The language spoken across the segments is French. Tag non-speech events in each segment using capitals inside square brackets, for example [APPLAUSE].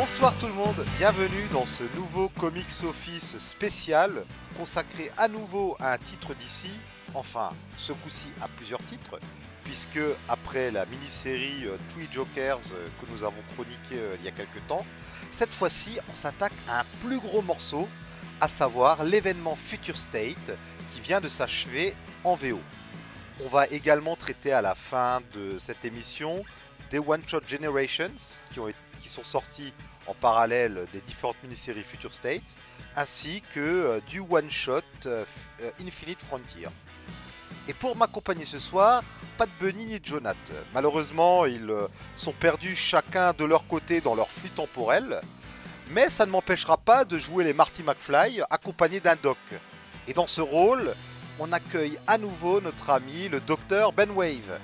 Bonsoir tout le monde, bienvenue dans ce nouveau Comics Office spécial consacré à nouveau à un titre d'ici, enfin ce coup-ci à plusieurs titres, puisque après la mini-série euh, Three Jokers euh, que nous avons chroniqué euh, il y a quelques temps, cette fois-ci on s'attaque à un plus gros morceau, à savoir l'événement Future State qui vient de s'achever en VO. On va également traiter à la fin de cette émission des One Shot Generations qui, sont sortis en parallèle des différentes mini-séries Future State, ainsi que euh, du One Shot euh, euh, Infinite Frontier. Et pour m'accompagner ce soir, pas de Bunny ni de Jonath. Malheureusement, ils sont perdus chacun de leur côté dans leur flux temporel, mais ça ne m'empêchera pas de jouer les Marty McFly accompagnés d'un doc. Et dans ce rôle, on accueille à nouveau notre ami le docteur Ben Wave.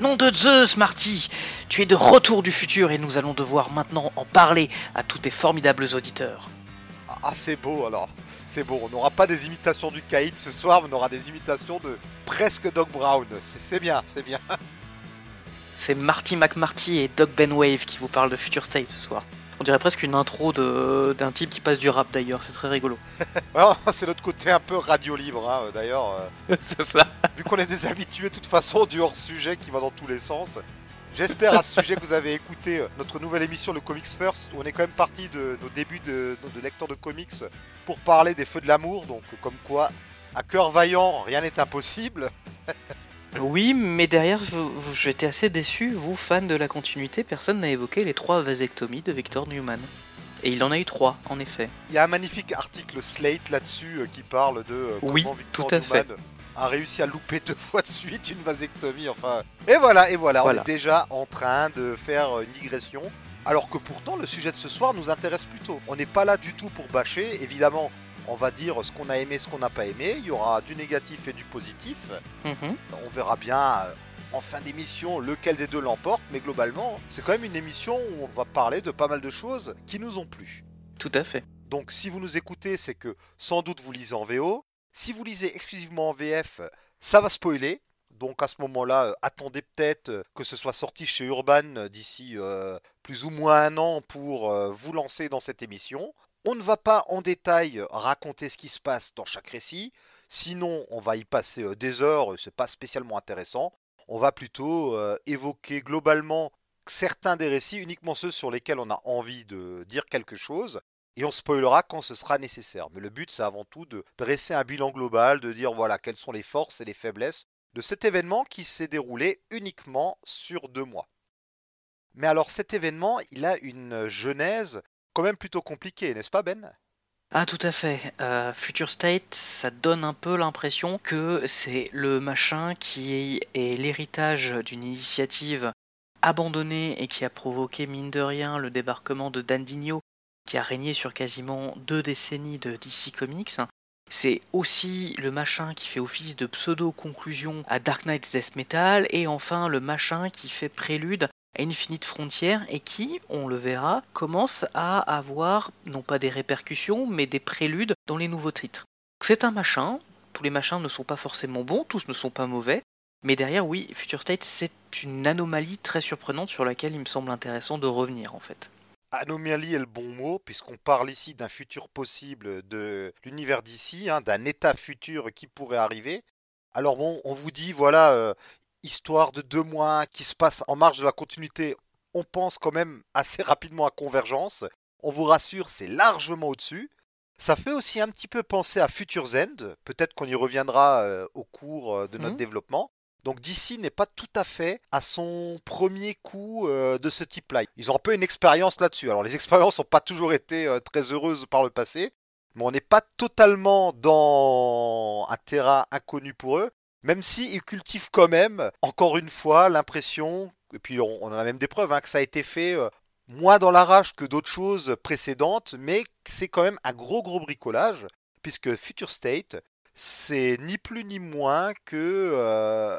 Nom de Zeus, Marty Tu es de retour du futur et nous allons devoir maintenant en parler à tous tes formidables auditeurs. Ah, c'est beau alors. C'est beau. On n'aura pas des imitations du Caïd ce soir, mais on aura des imitations de presque Doc Brown. C'est c'est bien, c'est bien. C'est Marty McMarty et Doc Benwave qui vous parlent de Future State ce soir. On dirait presque une intro d'un type qui passe du rap d'ailleurs, c'est très rigolo. [LAUGHS] [LAUGHS] C'est notre côté un peu radio libre, hein, euh, d'ailleurs. euh, [LAUGHS] c'est ça. vu qu'on est des habitués, de toute façon, du hors-sujet qui va dans tous les sens. J'espère à ce sujet que vous avez écouté euh, notre nouvelle émission, le Comics First, où on est quand même parti de nos débuts de, de lecteurs de comics pour parler des feux de l'amour. Donc, comme quoi, à cœur vaillant, rien n'est impossible. Oui, mais derrière, vous- vous- j'étais assez déçu, vous, fans de la continuité, personne n'a évoqué les trois vasectomies de Victor Newman. Et il en a eu trois, en effet. Il y a un magnifique article Slate là-dessus euh, qui parle de euh, Oui, comment Victor tout à Newman a réussi à louper deux [LAUGHS] fois de suite une vasectomie. Enfin, et voilà, et voilà, Voilà. on est déjà en train de faire euh, une digression. Alors que pourtant, le sujet de ce soir nous intéresse plutôt. On n'est pas là du tout pour bâcher. Évidemment, on va dire ce qu'on a aimé, ce qu'on n'a pas aimé. Il y aura du négatif et du positif. Mhm. On verra bien euh, en fin d'émission lequel des deux l'emporte. Mais globalement, c'est quand même une émission où on va parler de pas mal de choses qui nous ont plu. Tout à fait. Donc si vous nous écoutez, c'est que sans doute vous lisez en VO. Si vous lisez exclusivement en VF, ça va spoiler. Donc à ce moment-là, euh, attendez peut-être euh, que ce soit sorti chez Urban d'ici euh, plus ou moins un an pour euh, vous lancer dans cette émission. On ne va pas en détail raconter ce qui se passe dans chaque récit, sinon on va y passer euh, des heures, euh, c'est pas spécialement intéressant. On va plutôt euh, évoquer globalement certains des récits, uniquement ceux sur lesquels on a envie de dire quelque chose, et on spoilera quand ce sera nécessaire. Mais le but, c'est avant tout de dresser un bilan global, de dire voilà quelles sont les forces et les faiblesses de cet événement qui s'est déroulé uniquement sur deux mois. Mais alors cet événement, il a une genèse quand même plutôt compliquée, n'est-ce pas Ben? Ah tout à fait. Euh, Future State, ça donne un peu l'impression que c'est le machin qui est l'héritage d'une initiative abandonnée et qui a provoqué mine de rien le débarquement de Dan Digno, qui a régné sur quasiment deux décennies de DC Comics. C'est aussi le machin qui fait office de pseudo-conclusion à Dark Knight's Death Metal, et enfin le machin qui fait prélude à Infinite Frontier et qui, on le verra, commence à avoir non pas des répercussions, mais des préludes dans les nouveaux titres. C'est un machin, tous les machins ne sont pas forcément bons, tous ne sont pas mauvais, mais derrière, oui, Future State, c'est une anomalie très surprenante sur laquelle il me semble intéressant de revenir en fait. Anomalie est le bon mot, puisqu'on parle ici d'un futur possible de l'univers d'ici, hein, d'un état futur qui pourrait arriver. Alors bon, on vous dit, voilà, euh, histoire de deux mois qui se passe en marge de la continuité, on pense quand même assez rapidement à Convergence. On vous rassure, c'est largement au-dessus. Ça fait aussi un petit peu penser à Future's End, peut-être qu'on y reviendra euh, au cours euh, de notre Mhm. développement. Donc DC n'est pas tout à fait à son premier coup euh, de ce type-là. Ils ont un peu une expérience là-dessus. Alors les [LAUGHS] expériences n'ont pas toujours été euh, très heureuses par le passé, mais on n'est pas totalement dans un terrain inconnu pour eux, même s'ils cultivent quand même, encore une fois, l'impression, et puis on, on en a même des preuves, hein, que ça a été fait euh, moins dans l'arrache que d'autres choses précédentes, mais c'est quand même un gros gros bricolage, puisque Future State, c'est ni plus ni moins que euh,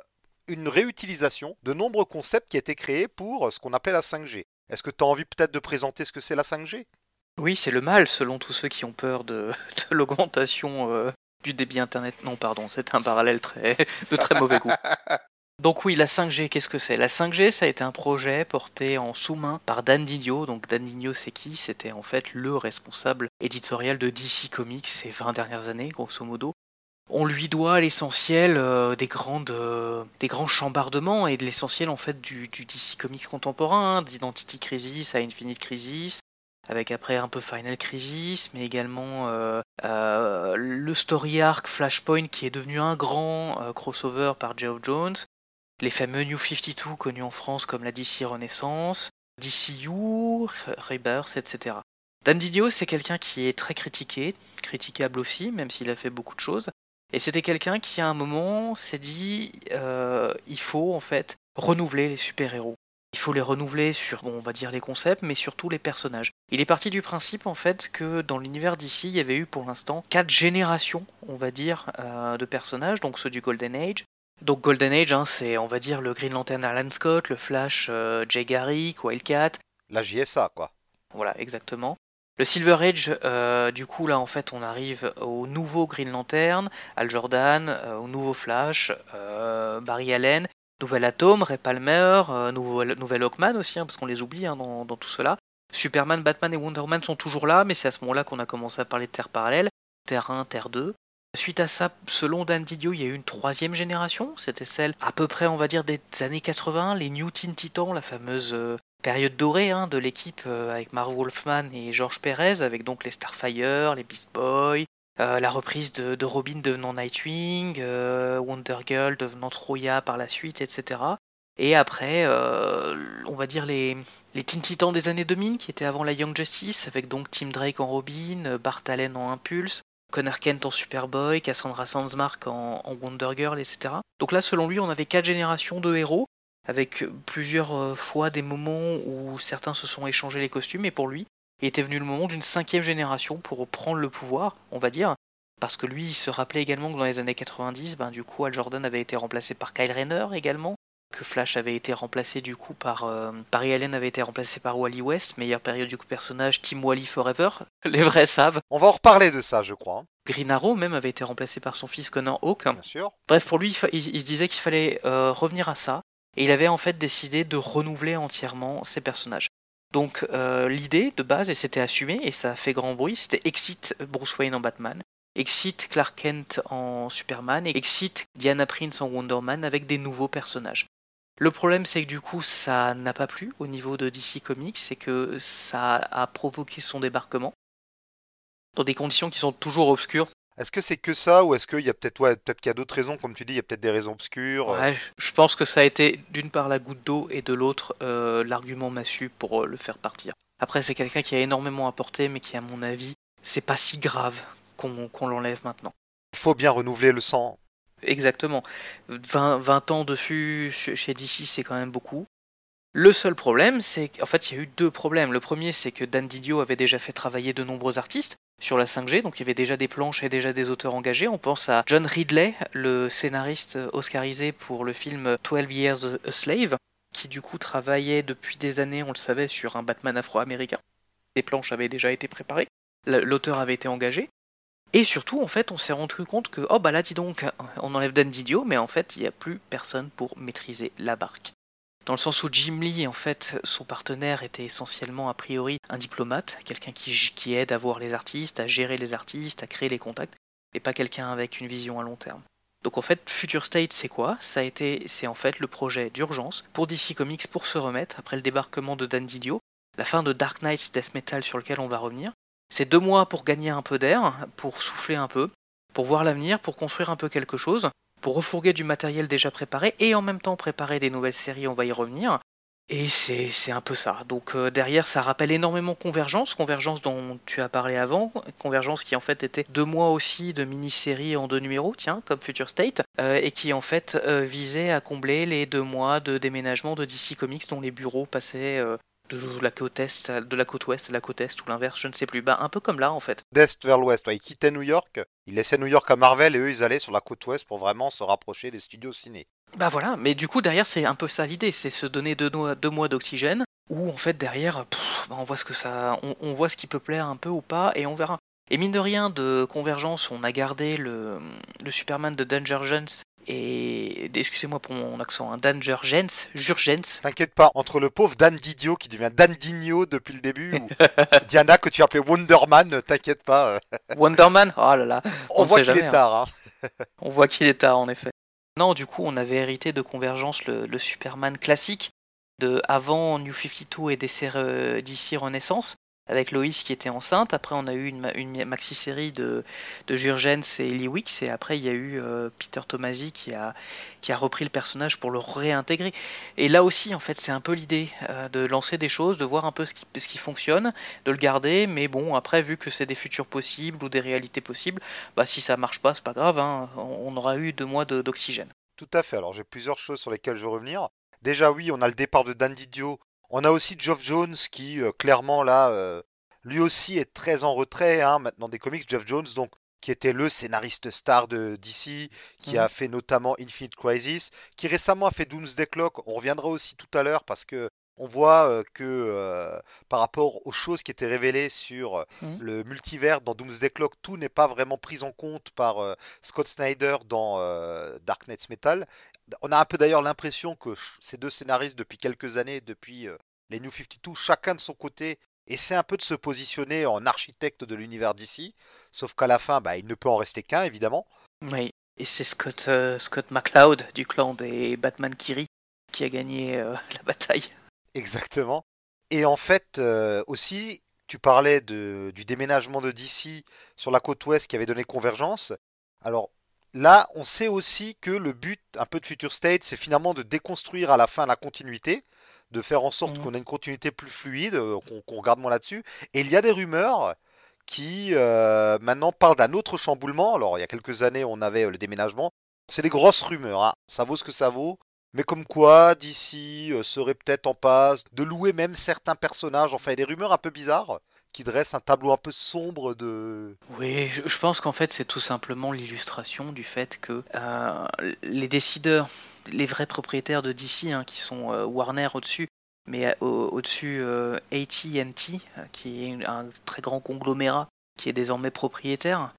une réutilisation de nombreux concepts qui étaient créés pour ce qu'on appelle la 5G. Est-ce que tu as envie peut-être de présenter ce que c'est la 5G Oui, c'est le mal selon tous ceux qui ont peur de, [LAUGHS] de l'augmentation euh, du débit internet. Non, pardon, c'est un parallèle très, de très mauvais goût. [LAUGHS] Donc oui, la 5G, qu'est-ce que c'est? La 5G, ça a été un projet porté en sous-main par Dan Didio. Donc Dan Didio, c'est qui? C'était en fait le responsable éditorial de DC Comics ces 20 dernières années, grosso modo. On lui doit l'essentiel euh, des, grandes, euh, des grands chambardements et de l'essentiel en fait du, DC Comics contemporain, hein, d'Identity Crisis à Infinite Crisis, avec après un peu Final Crisis, mais également euh, le story arc Flashpoint qui est devenu un grand crossover par Geoff Jones, les fameux New 52 connus en France comme la DC Renaissance, DCU, Rebirth, etc. Dan Didio, c'est quelqu'un qui est très critiqué, critiquable aussi, même s'il a fait beaucoup de choses. Et c'était quelqu'un qui, à un moment, s'est dit euh, il faut en fait renouveler les super-héros. Il faut les renouveler sur, bon, on va dire les concepts, mais surtout les personnages. Il est parti du principe en fait que dans l'univers d'ici, il y avait eu pour l'instant quatre générations, on va dire, euh, de personnages, donc ceux du Golden Age, donc Golden Age, hein, c'est on va dire le Green Lantern Alan Scott, le Flash euh, Jay Garrick, Wildcat. La JSA quoi. Voilà, exactement. Le Silver Age, euh, du coup là en fait on arrive au nouveau Green Lantern, Al Jordan, au nouveau Flash, Barry Allen, Nouvel Atom, Ray Palmer, nouveau, Nouvel Hawkman aussi, hein, parce qu'on les oublie hein, dans, tout cela. Superman, Batman et Wonder Man sont toujours là, mais c'est à ce moment-là qu'on a commencé à parler de Terre parallèle, Terre 1, Terre 2. Suite à ça, selon Dan Didio, il y a eu une troisième génération. C'était celle à peu près, on va dire, des années 80, les New Teen Titans, la fameuse euh, période dorée hein, de l'équipe euh, avec Mark Wolfman et George Perez, avec donc les Starfire, les Beast Boys, euh, la reprise de, Robin devenant Nightwing, Wonder Girl devenant Troya par la suite, etc. Et après, on va dire les, les Teen Titans des années 2000, qui étaient avant la Young Justice, avec donc Tim Drake en Robin, Bart Allen en Impulse, Connor Kent en Superboy, Cassandra Sandsmark en, Wonder Girl, etc. Donc là, selon lui, on avait quatre générations de héros, avec plusieurs euh, fois des moments où certains se sont échangés les costumes, et pour lui, il était venu le moment d'une cinquième génération pour prendre le pouvoir, on va dire, parce que lui, il se rappelait également que dans les années 90, ben, du coup, Al Jordan avait été remplacé par Kyle Rayner également, que Flash avait été remplacé du coup par euh, Barry Allen avait été remplacé par Wally West, meilleure période du coup personnage Team Wally Forever, [LAUGHS] les vrais savent. On va en reparler de ça, je crois. Green Arrow même avait été remplacé par son fils Connor Hawke. Bien sûr. Bref, pour lui, il, se disait qu'il fallait euh, revenir à ça, et il avait en fait décidé de renouveler entièrement ses personnages. Donc euh, l'idée de base, et c'était assumé, et ça a fait grand bruit, c'était Exit Bruce Wayne en Batman, Exit Clark Kent en Superman, et Exit Diana Prince en Wonder Man avec des nouveaux personnages. Le problème, c'est que du coup, ça n'a pas plu au niveau de DC Comics, c'est que ça a provoqué son débarquement dans des conditions qui sont toujours obscures. Est-ce que c'est que ça ou est-ce qu'il y a peut-être ouais, peut-être qu'il y a d'autres raisons, comme tu dis, il y a peut-être des raisons obscures euh ouais, Je pense que ça a été d'une part la goutte d'eau et de l'autre euh, l'argument massu pour euh, le faire partir. Après, c'est quelqu'un qui a énormément apporté, mais qui, à mon avis, c'est pas si grave qu'on l'enlève maintenant. Il faut bien renouveler le sang Exactement. 20, ans dessus chez DC, c'est quand même beaucoup. Le seul problème, c'est qu'en fait, il y a eu deux problèmes. Le premier, c'est que Dan Didio avait déjà fait travailler de nombreux artistes sur la 5G, donc il y avait déjà des planches et déjà des auteurs engagés. On pense à John Ridley, le scénariste oscarisé pour le film 12 Years a Slave, qui du coup travaillait depuis des années, on le savait, sur un Batman afro-américain. Des planches avaient déjà été préparées, l'auteur avait été engagé. Et surtout, en fait, on s'est rendu compte que, oh bah là, dis donc, on enlève Dan Didio, mais en fait, il n'y a plus personne pour maîtriser la barque. Dans le sens où Jim Lee, en fait, son partenaire était essentiellement, a priori, un diplomate, quelqu'un qui, aide à voir les artistes, à gérer les artistes, à créer les contacts, et pas quelqu'un avec une vision à long terme. Donc en fait, Future State, c'est quoi? Ça a été, c'est en fait le projet d'urgence pour DC Comics pour se remettre après le débarquement de Dan Didio, la fin de Dark Knights Death Metal sur lequel on va revenir, c'est deux mois pour gagner un peu d'air, pour souffler un peu, pour voir l'avenir, pour construire un peu quelque chose, pour refourguer du matériel déjà préparé et en même temps préparer des nouvelles séries, on va y revenir. Et c'est un peu ça. Donc euh, derrière, ça rappelle énormément Convergence, Convergence dont tu as parlé avant, Convergence qui en fait était deux mois aussi de mini-série en deux numéros, tiens, comme Future State, euh, et qui en fait euh, visait à combler les deux mois de déménagement de DC Comics dont les bureaux passaient de la côte est, de la côte ouest à la côte est ou l'inverse, je ne sais plus. Bah, un peu comme là en fait. D'est vers l'ouest, ouais. ils quittaient New York, ils laissaient New York à Marvel et eux ils allaient sur la côte ouest pour vraiment se rapprocher des studios ciné. Bah voilà, mais du coup derrière c'est un peu ça l'idée, c'est se donner deux, deux mois d'oxygène où en fait derrière bah, on voit ce que ça, on, voit ce qui peut plaire un peu ou pas et on verra. Et mine de rien, de Convergence, on a gardé le, le Superman de Danger Jones et excusez-moi pour mon accent, un Dan Jurgens, Jurgens. T'inquiète pas, entre le pauvre Dan Didio qui devient Dan Digno depuis le début, ou [LAUGHS] Diana que tu appelais Wonderman, t'inquiète pas. Wonderman? Oh là là On, voit qu'il est hein. tard. Hein. on voit qu'il est tard en effet. Non, du coup, on avait hérité de Convergence le, Superman classique de avant New 52 et des d'ici Renaissance avec Loïs qui était enceinte. Après, on a eu une, maxi-série de, de Jurgens et Lee Wicks. Et après, il y a eu euh, Peter Tomasi qui a, repris le personnage pour le réintégrer. Et là aussi, en fait, c'est un peu l'idée euh, de lancer des choses, de voir un peu ce qui, ce qui fonctionne, de le garder. Mais bon, après, vu que c'est des futurs possibles ou des réalités possibles, bah, si ça marche pas, c'est pas grave. Hein. on aura eu deux mois d'oxygène. Tout à fait. Alors, j'ai plusieurs choses sur lesquelles je veux revenir. Déjà, oui, on a le départ de Dan Didio on a aussi Geoff Jones qui, euh, clairement, là, euh, lui aussi est très en retrait hein, maintenant des comics. Geoff Jones, donc, qui était le scénariste star de DC, qui a mhm. fait notamment Infinite Crisis, qui récemment a fait Doomsday Clock. On reviendra aussi tout à l'heure parce que on voit euh, que par rapport aux choses qui étaient révélées sur mhm. le multivers dans Doomsday Clock, tout n'est pas vraiment pris en compte par Scott Snyder dans Dark Knights Metal on a un peu d'ailleurs l'impression que ces deux scénaristes, depuis quelques années, depuis euh, les New 52, chacun de son côté, essaie un peu de se positionner en architecte de l'univers d'ici. Sauf qu'à la fin, bah, il ne peut en rester qu'un, évidemment. Oui, et c'est Scott, euh, Scott McCloud du clan des Batman Kiri qui a gagné euh, [LAUGHS] la bataille. Exactement. Et en fait, aussi, tu parlais du déménagement de DC sur la côte ouest qui avait donné Convergence. Alors, Là, on sait aussi que le but un peu de Future State, c'est finalement de déconstruire à la fin la continuité, de faire en sorte mmh. qu'on ait une continuité plus fluide, euh, qu'on regarde moins là-dessus. Et il y a des rumeurs qui euh, maintenant parlent d'un autre chamboulement. Alors, il y a quelques années, on avait euh, le déménagement. C'est des grosses rumeurs, hein. ça vaut ce que ça vaut. Mais comme quoi, DC serait peut-être en passe de louer même certains personnages. Enfin, il y a des rumeurs un peu bizarres qui dresse un tableau un peu sombre de... Oui, je pense qu'en fait c'est tout simplement l'illustration du fait que euh, les décideurs, les vrais propriétaires de DC, hein, qui sont euh, Warner au-dessus, mais euh, au-dessus AT&T, qui est un très grand conglomérat, qui est désormais propriétaire,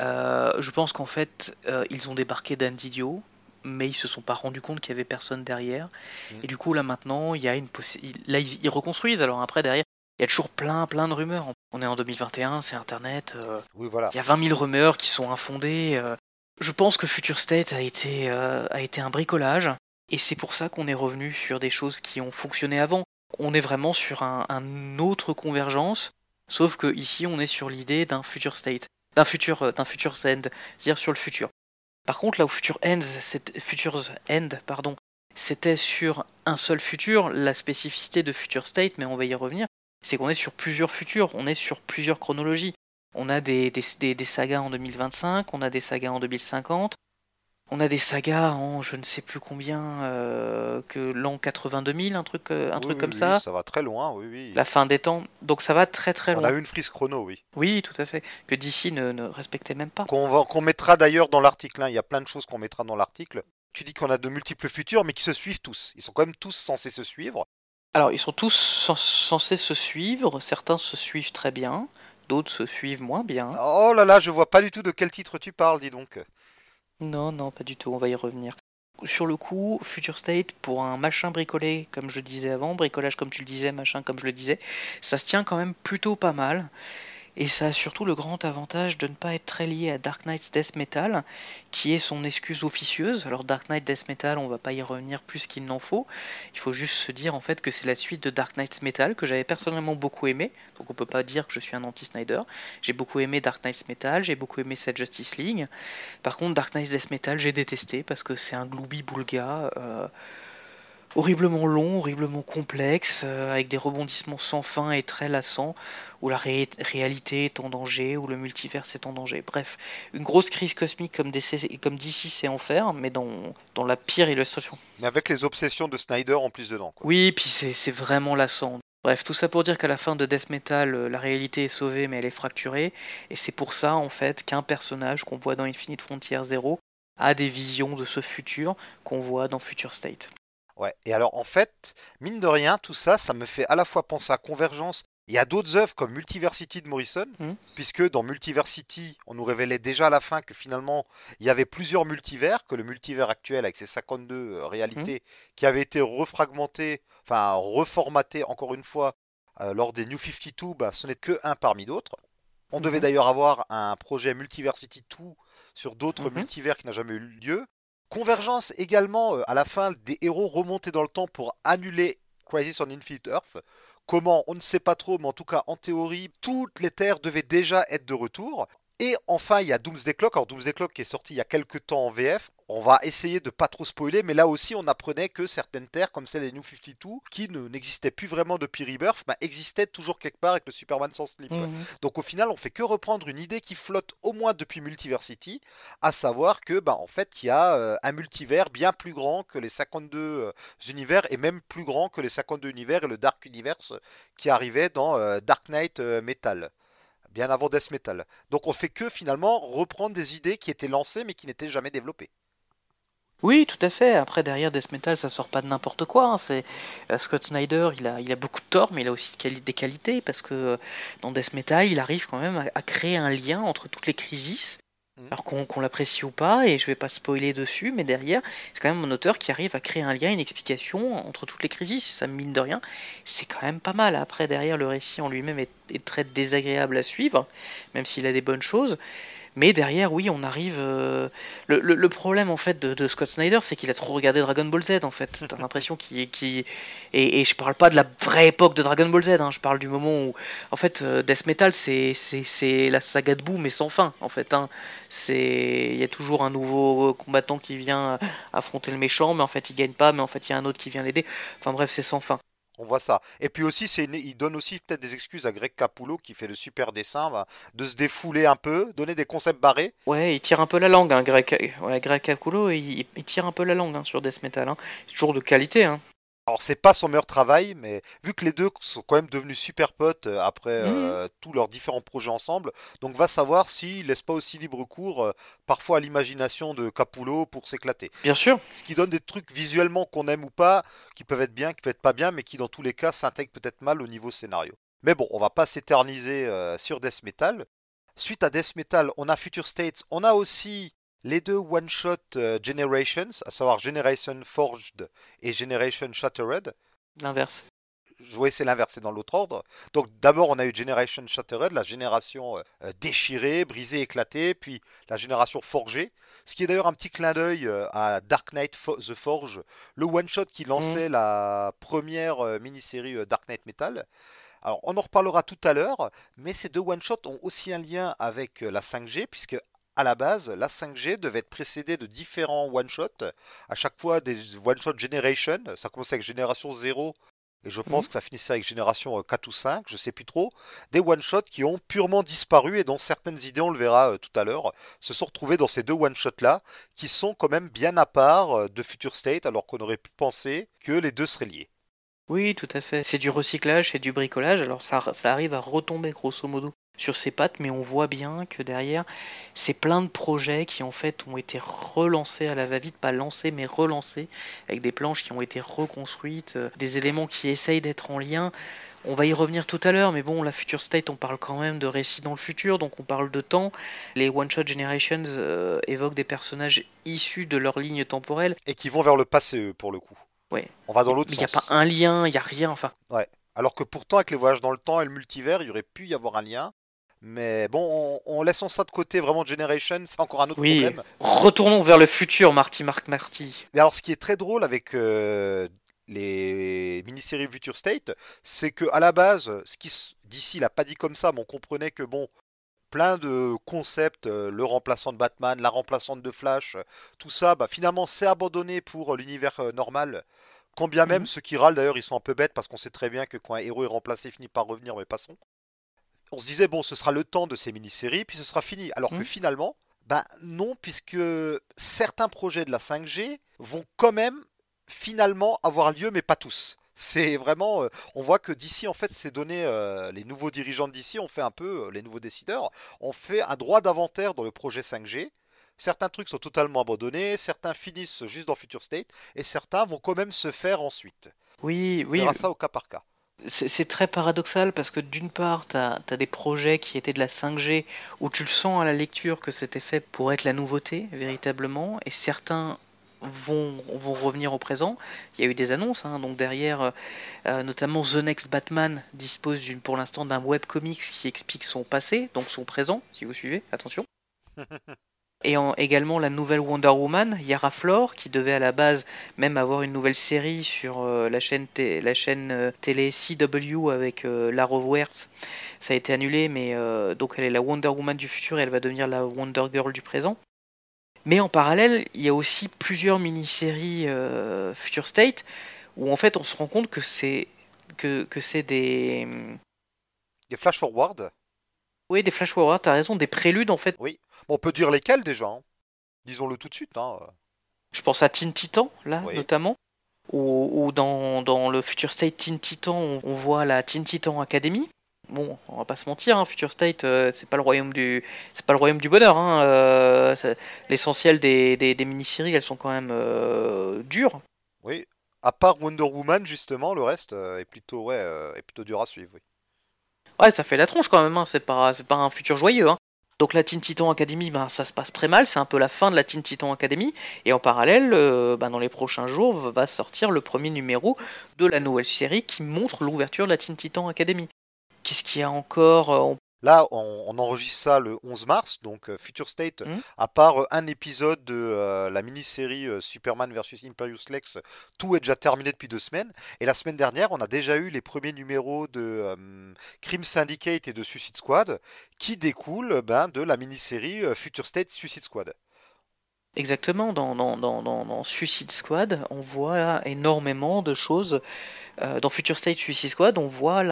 je pense qu'en fait ils ont débarqué d'Andidio, mais ils se sont pas rendus compte qu'il y avait personne derrière. Mmh. Et du coup, là maintenant, il y a une là ils, reconstruisent. Alors après, derrière, il y a toujours plein, plein de rumeurs. On est en 2021, c'est Internet. Euh, oui, voilà. Il y a 20 000 rumeurs qui sont infondées. Euh. Je pense que Future State a été, euh, a été un bricolage. Et c'est pour ça qu'on est revenu sur des choses qui ont fonctionné avant. On est vraiment sur un, autre convergence. Sauf que ici, on est sur l'idée d'un Future State. D'un futur, d'un Future End. C'est-à-dire sur le futur. Par contre, là où Future Ends, Futures End, pardon, c'était sur un seul futur, la spécificité de Future State, mais on va y revenir, c'est qu'on est sur plusieurs futurs, on est sur plusieurs chronologies. On a des, des, sagas en 2025, on a des sagas en 2050, on a des sagas en je ne sais plus combien euh, que l'an 82 000, un truc, euh, un truc comme ça. Ça va très loin, oui, oui. La fin des temps, donc ça va très très loin. On a une frise chrono, oui. Oui, tout à fait. Que d'ici ne, ne, respectait même pas. Qu'on mettra d'ailleurs dans l'article. Hein. Il y a plein de choses qu'on mettra dans l'article. Tu dis qu'on a de multiples futurs, mais qui se suivent tous. Ils sont quand même tous censés se suivre. Alors, ils sont tous censés se suivre. Certains se suivent très bien, d'autres se suivent moins bien. Oh là là, je vois pas du tout de quel titre tu parles, dis donc. Non, non, pas du tout, on va y revenir. Sur le coup, Future State, pour un machin bricolé, comme je disais avant, bricolage comme tu le disais, machin comme je le disais, ça se tient quand même plutôt pas mal. Et ça a surtout le grand avantage de ne pas être très lié à Dark Knight's Death Metal, qui est son excuse officieuse. Alors Dark Knight Death Metal, on va pas y revenir plus qu'il n'en faut. Il faut juste se dire en fait que c'est la suite de Dark Knight's Metal que j'avais personnellement beaucoup aimé. Donc on peut pas dire que je suis un anti-Snyder. J'ai beaucoup aimé Dark Knight's Metal, j'ai beaucoup aimé cette Justice League. Par contre Dark Knight's Death Metal, j'ai détesté parce que c'est un gloubi boulga. Euh, horriblement long, horriblement complexe, euh, avec des rebondissements sans fin et très lassants, où la réalité est en danger, où le multivers est en danger. Bref, une grosse crise cosmique comme DC, comme sait en faire, mais dans, dans la pire illustration. Mais avec les obsessions de Snyder en plus dedans. Oui, puis c'est vraiment lassant. Bref, tout ça pour dire qu'à la fin de Death Metal, euh, la réalité est sauvée mais elle est fracturée, et c'est pour ça en fait qu'un personnage qu'on voit dans Infinite Frontier Zero a des visions de ce futur qu'on voit dans Future State. Ouais, et alors en fait, mine de rien, tout ça, ça me fait à la fois penser à Convergence Il y a d'autres œuvres comme Multiversity de Morrison, Mhm. puisque dans Multiversity, on nous révélait déjà à la fin que finalement, il y avait plusieurs multivers, que le multivers actuel avec ses 52 euh, réalités qui avaient été refragmentés, enfin reformatés encore une fois euh, lors des New 52, bah, ce n'est que un parmi d'autres. On devait Mhm. d'ailleurs avoir un projet Multiversity 2 sur d'autres multivers qui n'a jamais eu lieu. Convergence également euh, à la fin des héros remontés dans le temps pour annuler Crisis on Infinite Earth. Comment On ne sait pas trop, mais en tout cas en théorie, toutes les terres devaient déjà être de retour. Et enfin, il y a Doomsday Clock. Alors Doomsday Clock qui est sorti il y a quelques temps en VF. On va essayer de pas trop spoiler, mais là aussi on apprenait que certaines terres, comme celle des New 52, qui ne- n'existaient plus vraiment depuis Rebirth, bah, existaient toujours quelque part avec le Superman sans slip. Mhm. Donc au final, on fait que reprendre une idée qui flotte au moins depuis Multiversity, à savoir que bah en fait, il y a euh, un multivers bien plus grand que les 52 euh, univers et même plus grand que les 52 univers et le Dark Universe qui arrivait dans euh, Dark Knight Metal. Bien avant Death Metal. Donc on fait que finalement reprendre des idées qui étaient lancées mais qui n'étaient jamais développées. Oui, tout à fait. Après, derrière Death Metal, ça sort pas de n'importe quoi. hein. C'est euh, Scott Snyder, il a, beaucoup de torts, mais il a aussi des qualités parce que euh, dans Death Metal, il arrive quand même à créer un lien entre toutes les crises. Mhm. Alors qu'on l'apprécie ou pas, et je vais pas spoiler dessus, mais derrière, c'est quand même un auteur qui arrive à créer un lien, une explication entre toutes les crises, et ça, mine de rien, c'est quand même pas mal. Après, derrière, le récit en lui-même est très désagréable à suivre, même s'il a des bonnes choses. Mais derrière, oui, on arrive. euh, Le, problème en fait de, Scott Snyder, c'est qu'il a trop regardé Dragon Ball Z en fait. T'as l'impression qu'il, et, et je parle pas de la vraie époque de Dragon Ball Z. hein, Je parle du moment où, en fait, euh, Death Metal, c'est c'est la saga de boue mais sans fin en fait. hein. C'est il y a toujours un nouveau combattant qui vient affronter le méchant, mais en fait il gagne pas, mais en fait il y a un autre qui vient l'aider. Enfin bref, c'est sans fin. On voit ça. Et puis aussi, il donne aussi peut-être des excuses à Greg Capullo qui fait de super dessins, bah, de se défouler un peu, donner des concepts barrés. Ouais, il tire un peu la langue, hein, Greg, ouais, il, tire un peu la langue hein, sur Death Metal. Hein. C'est toujours de qualité. Alors c'est pas son meilleur travail, mais vu que les deux sont quand même devenus super potes euh, après Mhm. euh, tous leurs différents projets ensemble, donc va savoir s'il laisse pas aussi libre cours euh, parfois à l'imagination de Capullo pour s'éclater. Bien sûr. Ce qui donne des trucs visuellement qu'on aime ou pas, qui peuvent être bien, qui peuvent être pas bien, mais qui dans tous les cas s'intègrent peut-être mal au niveau scénario. Mais bon, on va pas s'éterniser euh, sur Death Metal. Suite à Death Metal, on a Future States, on a aussi les deux one-shot euh, Generations, à savoir Generation Forged et Generation Shattered. L'inverse. Oui, c'est l'inverse, c'est dans l'autre ordre. Donc d'abord, on a eu Generation Shattered, la génération euh, déchirée, brisée, éclatée, puis la génération forgée. Ce qui est d'ailleurs un petit clin d'œil euh, à Dark Knight Fo- The Forge, le one-shot qui lançait la première euh, mini-série euh, Dark Knight Metal. Alors, on en reparlera tout à l'heure, mais ces deux one-shots ont aussi un lien avec euh, la 5G, puisque à la base, la 5G devait être précédée de différents one-shots, à chaque fois des one-shot Generation. Ça commençait avec Génération 0, et je pense Mhm. que ça finissait avec Génération euh, 4 ou 5, je sais plus trop. Des one-shots qui ont purement disparu et dont certaines idées, on le verra euh, tout à l'heure, se sont retrouvées dans ces deux one-shots-là, qui sont quand même bien à part euh, de Future State, alors qu'on aurait pu penser que les deux seraient liés. Oui, tout à fait. C'est du recyclage, c'est du bricolage. Alors ça, ça arrive à retomber grosso modo sur ses pattes, mais on voit bien que derrière, c'est plein de projets qui en fait ont été relancés à la va-vite, pas lancés mais relancés, avec des planches qui ont été reconstruites, euh, des éléments qui essayent d'être en lien. On va y revenir tout à l'heure, mais bon, la Future State, on parle quand même de récits dans le futur, donc on parle de temps. Les One Shot Generations euh, évoquent des personnages issus de leur ligne temporelle. Et qui vont vers le passé, eux, pour le coup. Ouais. On va dans l'autre Mais il n'y a sens. pas un lien, il n'y a rien, enfin. Alors que pourtant, avec les voyages dans le temps et le multivers, il y aurait pu y avoir un lien. Mais bon, on, on laissons ça de côté, vraiment Generation, c'est encore un autre Oui. problème. Retournons vers le futur, Marty Mark Marty. Mais alors, ce qui est très drôle avec euh, les mini-séries Future State, c'est que à la base, ce qui d'ici l'a pas dit comme ça, mais on comprenait que bon, plein de concepts, euh, le remplaçant de Batman, la remplaçante de Flash, tout ça, bah, finalement, c'est abandonné pour euh, l'univers normal. Quand bien même Mhm. ceux qui râlent d'ailleurs, ils sont un peu bêtes parce qu'on sait très bien que quand un héros est remplacé, il finit par revenir, mais passons. On se disait bon, ce sera le temps de ces mini-séries, puis ce sera fini. Alors que Mhm. finalement, bah non, puisque certains projets de la 5G vont quand même finalement avoir lieu, mais pas tous. C'est vraiment, euh, on voit que d'ici en fait, c'est donné, euh, les nouveaux dirigeants d'ici ont fait un peu, euh, les nouveaux décideurs, ont fait un droit d'inventaire dans le projet 5G. Certains trucs sont totalement abandonnés, certains finissent juste dans Future State, et certains vont quand même se faire ensuite. Oui, On oui, verra ça au cas par cas. C'est très paradoxal parce que d'une part, tu as, des projets qui étaient de la 5G où tu le sens à la lecture que c'était fait pour être la nouveauté véritablement, et certains vont, revenir au présent. Il y a eu des annonces, hein, donc derrière, euh, notamment The Next Batman dispose pour l'instant d'un webcomics qui explique son passé, donc son présent, si vous suivez, attention. [LAUGHS] Et également la nouvelle Wonder Woman, Yara Flor, qui devait à la base même avoir une nouvelle série sur euh, la chaîne, la chaîne euh, télé CW avec euh, Lara Wertz. Ça a été annulé, mais donc elle est la Wonder Woman du futur et elle va devenir la Wonder Girl du présent. Mais en parallèle, il y a aussi plusieurs mini-séries Future State où en fait on se rend compte que c'est que, que c'est des des flash forward. Oui, des flash forward. T'as raison, des préludes en fait. Oui on peut dire lesquels déjà. Hein? Disons-le tout de suite. Hein. Je pense à Teen Titan, là, notamment. Ou, dans, le Future State Teen Titan, on, voit la Teen Titan Academy. Bon, on va pas se mentir, hein, Future State, euh, c'est pas le royaume du, c'est pas le royaume du bonheur. Euh, l'essentiel des, mini-séries, elles sont quand même euh, dures. Oui, à part Wonder Woman justement, le reste est plutôt ouais, est plutôt dur à suivre. Oui. Ouais, ça fait la tronche quand même. C'est pas, c'est pas un futur joyeux. Donc la Teen Titan Academy, ben, ça se passe très mal, c'est un peu la fin de la Teen Titan Academy. Et en parallèle, euh, ben, dans les prochains jours, va sortir le premier numéro de la nouvelle série qui montre l'ouverture de la Teen Titan Academy. Qu'est-ce qu'il y a encore? Euh, Là, on, enregistre ça le 11 mars, donc euh, Future State, mmh. à part euh, un épisode de euh, la mini-série Superman vs Imperius Lex, tout est déjà terminé depuis deux semaines. Et la semaine dernière, on a déjà eu les premiers numéros de Crime Syndicate et de Suicide Squad, qui découlent ben, de la mini-série Future State Suicide Squad. Exactement, dans, dans, dans, dans, Suicide Squad, on voit énormément de choses. dans Future State Suicide Squad, on voit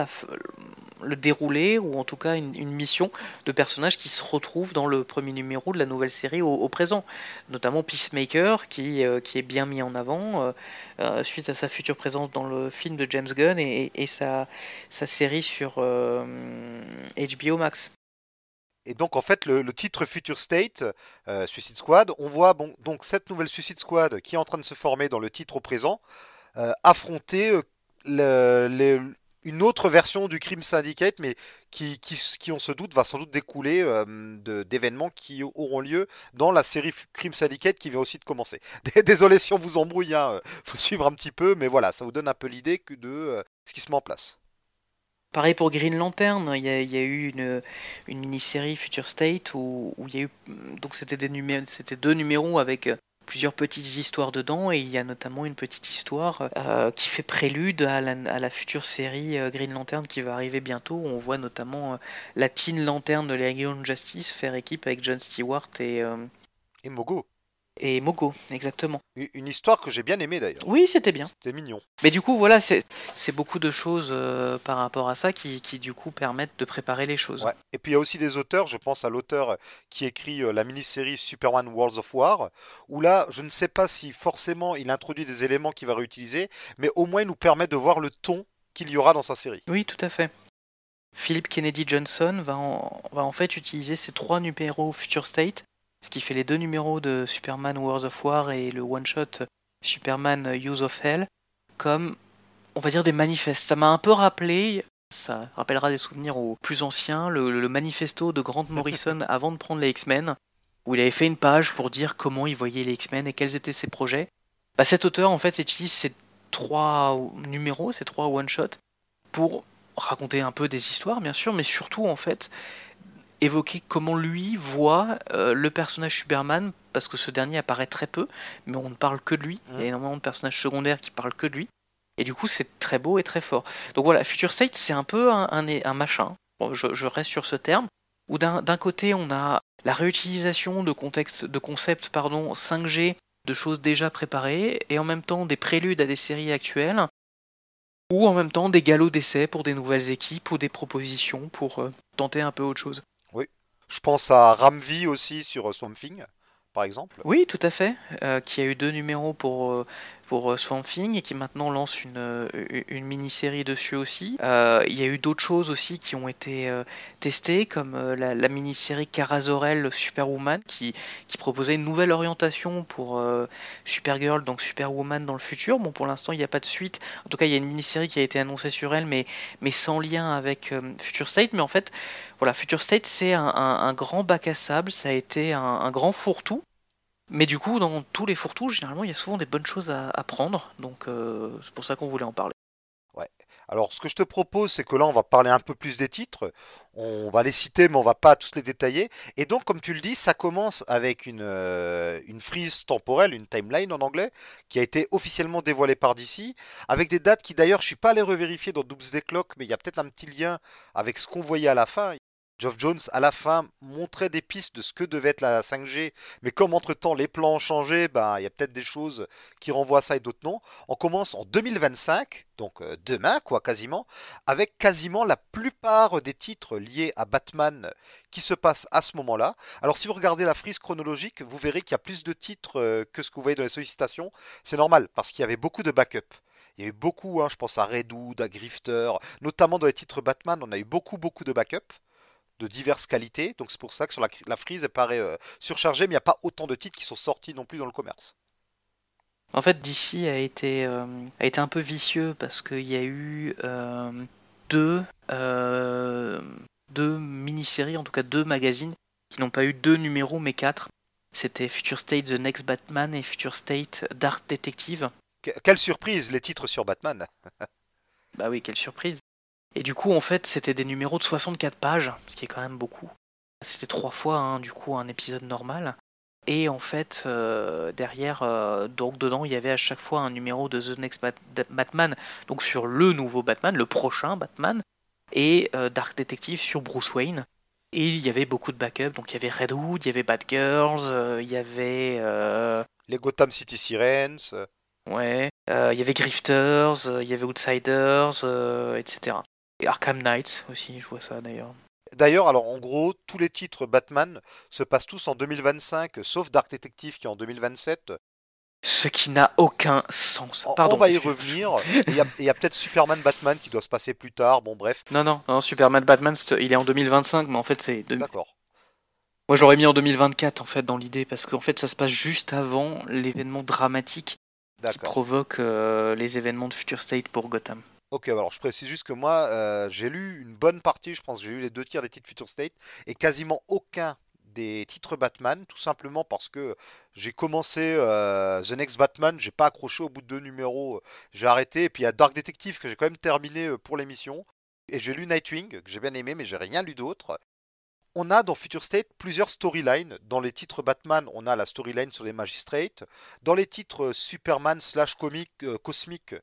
le déroulé, ou en tout cas une, mission de personnages qui se retrouvent dans le premier numéro de la nouvelle série au, présent, notamment Peacemaker, qui, euh, qui est bien mis en avant euh, euh, suite à sa future présence dans le film de James Gunn et, sa, sa, série sur HBO Max. Et donc en fait le, titre Future State, Suicide Squad, on voit bon, donc cette nouvelle Suicide Squad qui est en train de se former dans le titre au présent, affronter le, une autre version du Crime Syndicate, mais qui, qui, on se doute, va sans doute découler euh, d'événements qui auront lieu dans la série Crime Syndicate qui vient aussi de commencer. [LAUGHS] Désolé si on vous embrouille, il hein, faut suivre un petit peu, mais voilà, ça vous donne un peu l'idée de euh, ce qui se met en place. Pareil pour Green Lantern, il y a, eu une, mini-série Future State où, où, il y a eu donc c'était deux numéros avec plusieurs petites histoires dedans et il y a notamment une petite histoire euh, qui fait prélude à la, future série euh, Green Lantern qui va arriver bientôt. on voit notamment euh, la Teen Lantern de Legion Justice faire équipe avec John Stewart et, et Mogo et Mogo, exactement. Une histoire que j'ai bien aimée d'ailleurs. Oui, c'était bien. C'était mignon. Mais du coup, voilà, c'est beaucoup de choses euh, par rapport à ça qui, du coup permettent de préparer les choses. Ouais. Et puis il y a aussi des auteurs, je pense à l'auteur qui écrit euh, la mini-série Superman Worlds of War, où là, je ne sais pas si forcément il introduit des éléments qu'il va réutiliser, mais au moins il nous permet de voir le ton qu'il y aura dans sa série. Oui, tout à fait. Philip Kennedy Johnson va en, va en fait utiliser ces trois numéros Future State ce qui fait les deux numéros de Superman Wars of War et le one-shot Superman Use of Hell comme, on va dire, des manifestes. Ça m'a un peu rappelé, ça rappellera des souvenirs aux plus anciens, le, manifesto de Grant Morrison [LAUGHS] avant de prendre les X-Men, où il avait fait une page pour dire comment il voyait les X-Men et quels étaient ses projets. Bah, cet auteur, en fait, utilise ces trois numéros, ces trois one-shots, pour raconter un peu des histoires, bien sûr, mais surtout, en fait, évoquer comment lui voit euh, le personnage Superman, parce que ce dernier apparaît très peu, mais on ne parle que de lui. Il y a énormément de personnages secondaires qui parlent que de lui. Et du coup, c'est très beau et très fort. Donc voilà, Future State, c'est un peu un, un, machin. je, reste sur ce terme. Où d'un côté, on a la réutilisation de, contexte, de concepts pardon, 5G, de choses déjà préparées, et en même temps des préludes à des séries actuelles, ou en même temps des galops d'essai pour des nouvelles équipes ou des propositions pour euh, tenter un peu autre chose. Je pense à Ramvi aussi sur Something, par exemple. Oui, tout à fait. Euh, qui a eu deux numéros pour euh, pour euh, Swamp Thing et qui maintenant lance une, euh, une mini-série dessus aussi. Euh, il y a eu d'autres choses aussi qui ont été testées, comme la, mini-série Carazorel Superwoman, qui, qui proposait une nouvelle orientation pour Supergirl, donc Superwoman dans le futur. Bon, pour l'instant, il n'y a pas de suite. En tout cas, il y a une mini-série qui a été annoncée sur elle, mais, mais sans lien avec Future State. Mais en fait, voilà, Future State, c'est un, grand bac à sable, ça a été un, un grand fourre-tout. Mais du coup, dans tous les fourre-tout, généralement, il y a souvent des bonnes choses à, prendre. Donc, euh, c'est pour ça qu'on voulait en parler. Ouais. Alors, ce que je te propose, c'est que là, on va parler un peu plus des titres. On va les citer, mais on va pas tous les détailler. Et donc, comme tu le dis, ça commence avec une, euh, frise temporelle, une timeline en anglais, qui a été officiellement dévoilée par DC, avec des dates qui, d'ailleurs, je suis pas allé revérifier dans Doomsday Clock, mais il y a peut-être un petit lien avec ce qu'on voyait à la fin. Geoff Jones, à la fin, montrait des pistes de ce que devait être la 5G, mais comme entre-temps les plans ont changé, ben, il y a peut-être des choses qui renvoient à ça et d'autres non. On commence en 2025, donc euh, demain, quoi, quasiment, avec quasiment la plupart des titres liés à Batman qui se passent à ce moment-là. Alors, si vous regardez la frise chronologique, vous verrez qu'il y a plus de titres euh, que ce que vous voyez dans les sollicitations. C'est normal, parce qu'il y avait beaucoup de backup. Il y a eu beaucoup, hein, je pense à Redwood, à Grifter, notamment dans les titres Batman, on a eu beaucoup, beaucoup de backup de diverses qualités. Donc c'est pour ça que sur la, frise, elle paraît euh, surchargée, mais il n'y a pas autant de titres qui sont sortis non plus dans le commerce. En fait, DC a été, euh, a été un peu vicieux parce qu'il y a eu euh, deux, deux mini-séries, en tout cas deux magazines, qui n'ont pas eu deux numéros mais quatre. C'était Future State The Next Batman et Future State Dark Detective. quelle surprise, les titres sur Batman Bah oui, quelle surprise. Et du coup, en fait, c'était des numéros de 64 pages, ce qui est quand même beaucoup. C'était trois fois, hein, du coup, un épisode normal. Et en fait, euh, derrière, euh, donc dedans, il y avait à chaque fois un numéro de The Next Batman, donc sur le nouveau Batman, le prochain Batman, et euh, Dark Detective sur Bruce Wayne. Et il y avait beaucoup de backups, donc il y avait Redwood, il y avait Batgirls, il y avait... Les Gotham City Sirens. Ouais, il y avait Grifters, il y avait Outsiders, etc. Et Arkham Knight aussi, je vois ça d'ailleurs. D'ailleurs, alors en gros, tous les titres Batman se passent tous en 2025, sauf Dark Detective qui est en 2027. Ce qui n'a aucun sens. Pardon, on va y revenir. Il y a, peut-être Superman Batman qui doit se passer plus tard. Bon, bref. Non, non, non Superman Batman, il est en 2025, mais en fait, c'est. D'accord. Moi, j'aurais mis en 2024, en fait, dans l'idée, parce qu'en fait, ça se passe juste avant l'événement dramatique qui provoque euh, les événements de Future State pour Gotham. Ok, alors je précise juste que moi, euh, j'ai lu une bonne partie, je pense que j'ai lu les deux tiers des titres Future State, et quasiment aucun des titres Batman, tout simplement parce que j'ai commencé euh, The Next Batman, j'ai pas accroché au bout de deux numéros, j'ai arrêté, et puis il y a Dark Detective que j'ai quand même terminé euh, pour l'émission, et j'ai lu Nightwing, que j'ai bien aimé, mais j'ai rien lu d'autre. On a dans Future State plusieurs storylines. Dans les titres Batman, on a la storyline sur les Magistrates. Dans les titres Superman slash comic cosmique,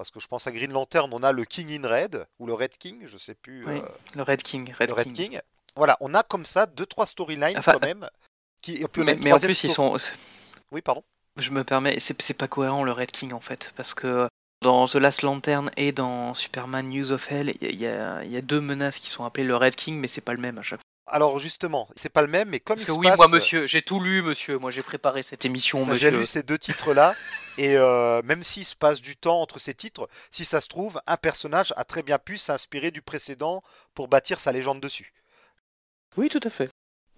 parce que je pense à Green Lantern, on a le King in Red, ou le Red King, je sais plus. Oui, euh, le Red King. Red, Red King. Voilà, on a comme ça deux, trois storylines quand même. Qui, mais, en plus, ils sont. Oui, pardon. Je me permets, c'est pas cohérent le Red King en fait, parce que dans The Last Lantern et dans Superman News of Hell, il y, y, a deux menaces qui sont appelées le Red King, mais c'est pas le même à chaque fois. Alors justement, c'est pas le même, mais comme Parce que oui, moi, monsieur, j'ai tout lu, monsieur. Moi, j'ai préparé cette émission, monsieur. J'ai lu ces deux titres-là, [LAUGHS] et euh, même s'il se passe du temps entre ces titres, si ça se trouve, un personnage a très bien pu s'inspirer du précédent pour bâtir sa légende dessus. Oui, tout à fait.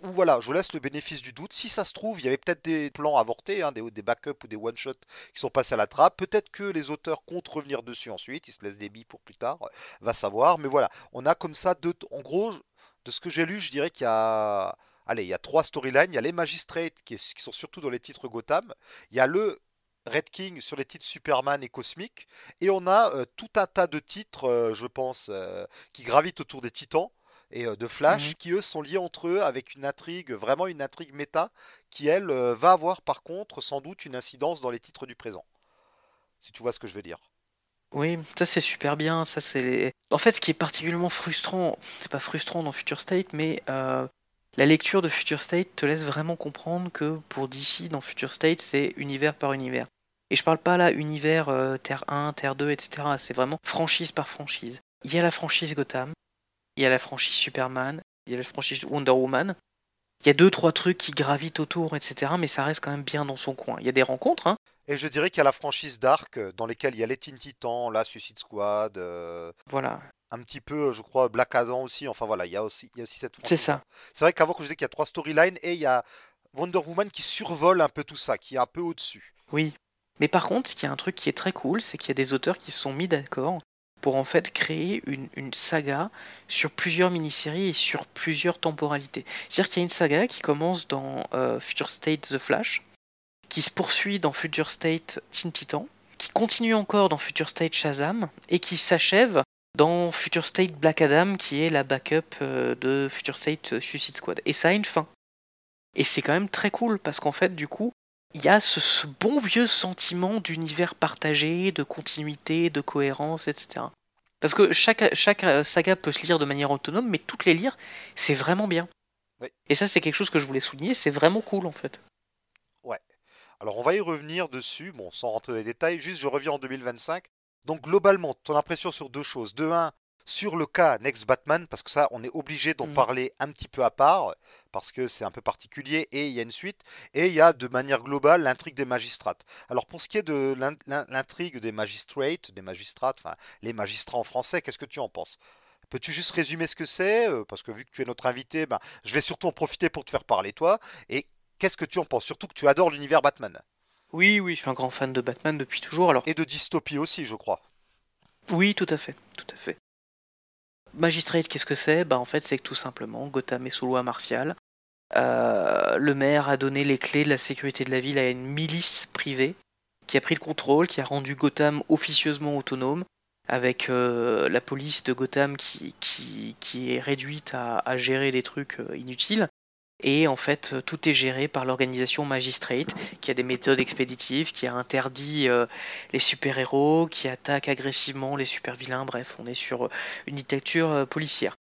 Voilà, je vous laisse le bénéfice du doute. Si ça se trouve, il y avait peut-être des plans avortés, hein, des, des, backups ou des one-shots qui sont passés à la trappe. Peut-être que les auteurs comptent revenir dessus ensuite. Ils se laissent des billes pour plus tard. Va savoir. Mais voilà, on a comme ça deux. En gros, de ce que j'ai lu, je dirais qu'il y a. Allez, il y a trois storylines. Il y a les Magistrates qui, sont surtout dans les titres Gotham. Il y a le Red King sur les titres Superman et Cosmic. Et on a euh, tout un tas de titres, euh, je pense, euh, qui gravitent autour des titans et de Flash, mhm. qui eux sont liés entre eux avec une intrigue, vraiment une intrigue méta, qui elle va avoir par contre sans doute une incidence dans les titres du présent. Si tu vois ce que je veux dire. Oui, ça c'est super bien. Ça c'est En fait, ce qui est particulièrement frustrant, c'est pas frustrant dans Future State, mais euh, la lecture de Future State te laisse vraiment comprendre que pour DC, dans Future State, c'est univers par univers. Et je parle pas là univers euh, Terre 1, Terre 2, etc. C'est vraiment franchise par franchise. Il y a la franchise Gotham, il y a la franchise Superman, il y a la franchise Wonder Woman. Il y a deux trois trucs qui gravitent autour, etc. Mais ça reste quand même bien dans son coin. Il y a des rencontres, hein. Et je dirais qu'il y a la franchise Dark, euh, dans lesquelles il y a les Teen Titans, la Suicide Squad, euh, Voilà, un petit peu, je crois, Black Adam aussi. Enfin voilà, il y a aussi, il y a aussi cette c'est ça. C'est vrai qu'avant, je disais qu'il y a trois storylines et il y a Wonder Woman qui survole un peu tout ça, qui est un peu au-dessus. Oui. Mais par contre, il y a un truc qui est très cool, c'est qu'il y a des auteurs qui se sont mis d'accord pour en fait créer une, une saga sur plusieurs mini-séries et sur plusieurs temporalités. C'est-à-dire qu'il y a une saga qui commence dans euh, Future State The Flash, qui se poursuit dans Future State Teen Titan, qui continue encore dans Future State Shazam et qui s'achève dans Future State Black Adam, qui est la backup euh, de Future State euh, Suicide Squad. Et ça a une fin. Et c'est quand même très cool parce qu'en fait, du coup, il y a ce, ce bon vieux sentiment d'univers partagé, de continuité, de cohérence, etc. Parce que chaque, chaque euh, saga peut se lire de manière autonome, mais toutes les lire, c'est vraiment bien. Oui. Et ça, c'est quelque chose que je voulais souligner, c'est vraiment cool en fait. Alors on va y revenir dessus, bon, sans rentrer dans les détails, juste je reviens en 2025. Donc globalement, ton impression sur deux choses. De un, sur le cas Next Batman, parce que ça, on est obligé d'en Mhm. parler un petit peu à part, parce que c'est un peu particulier et il y a une suite. Et il y a de manière globale l'intrigue des magistrates. Alors pour ce qui est de l'in- l'in- l'intrigue des magistrates, des magistrates, enfin les magistrats en français, qu'est-ce que tu en penses? Peux-tu juste résumer ce que c'est? Euh, Parce que vu que tu es notre invité, ben, je vais surtout en profiter pour te faire parler toi. Et qu'est-ce que tu en penses? Surtout que tu adores l'univers Batman. Oui, oui, je suis un grand fan de Batman depuis toujours. Alors, Et de dystopie aussi, je crois. oui, tout à fait, tout à fait. Magistrate, qu'est-ce que c'est? Bah en fait, c'est que tout simplement, Gotham est sous loi martiale. Euh, le maire a donné les clés de la sécurité de la ville à une milice privée qui a pris le contrôle, qui a rendu Gotham officieusement autonome, avec euh, la police de Gotham qui, qui, qui est réduite à, à gérer des trucs euh, inutiles. Et en fait, euh, tout est géré par l'organisation Magistrate, qui a des méthodes expéditives, qui a interdit euh, les super-héros, qui attaque agressivement les super-vilains. Bref, on est sur euh, une dictature policière.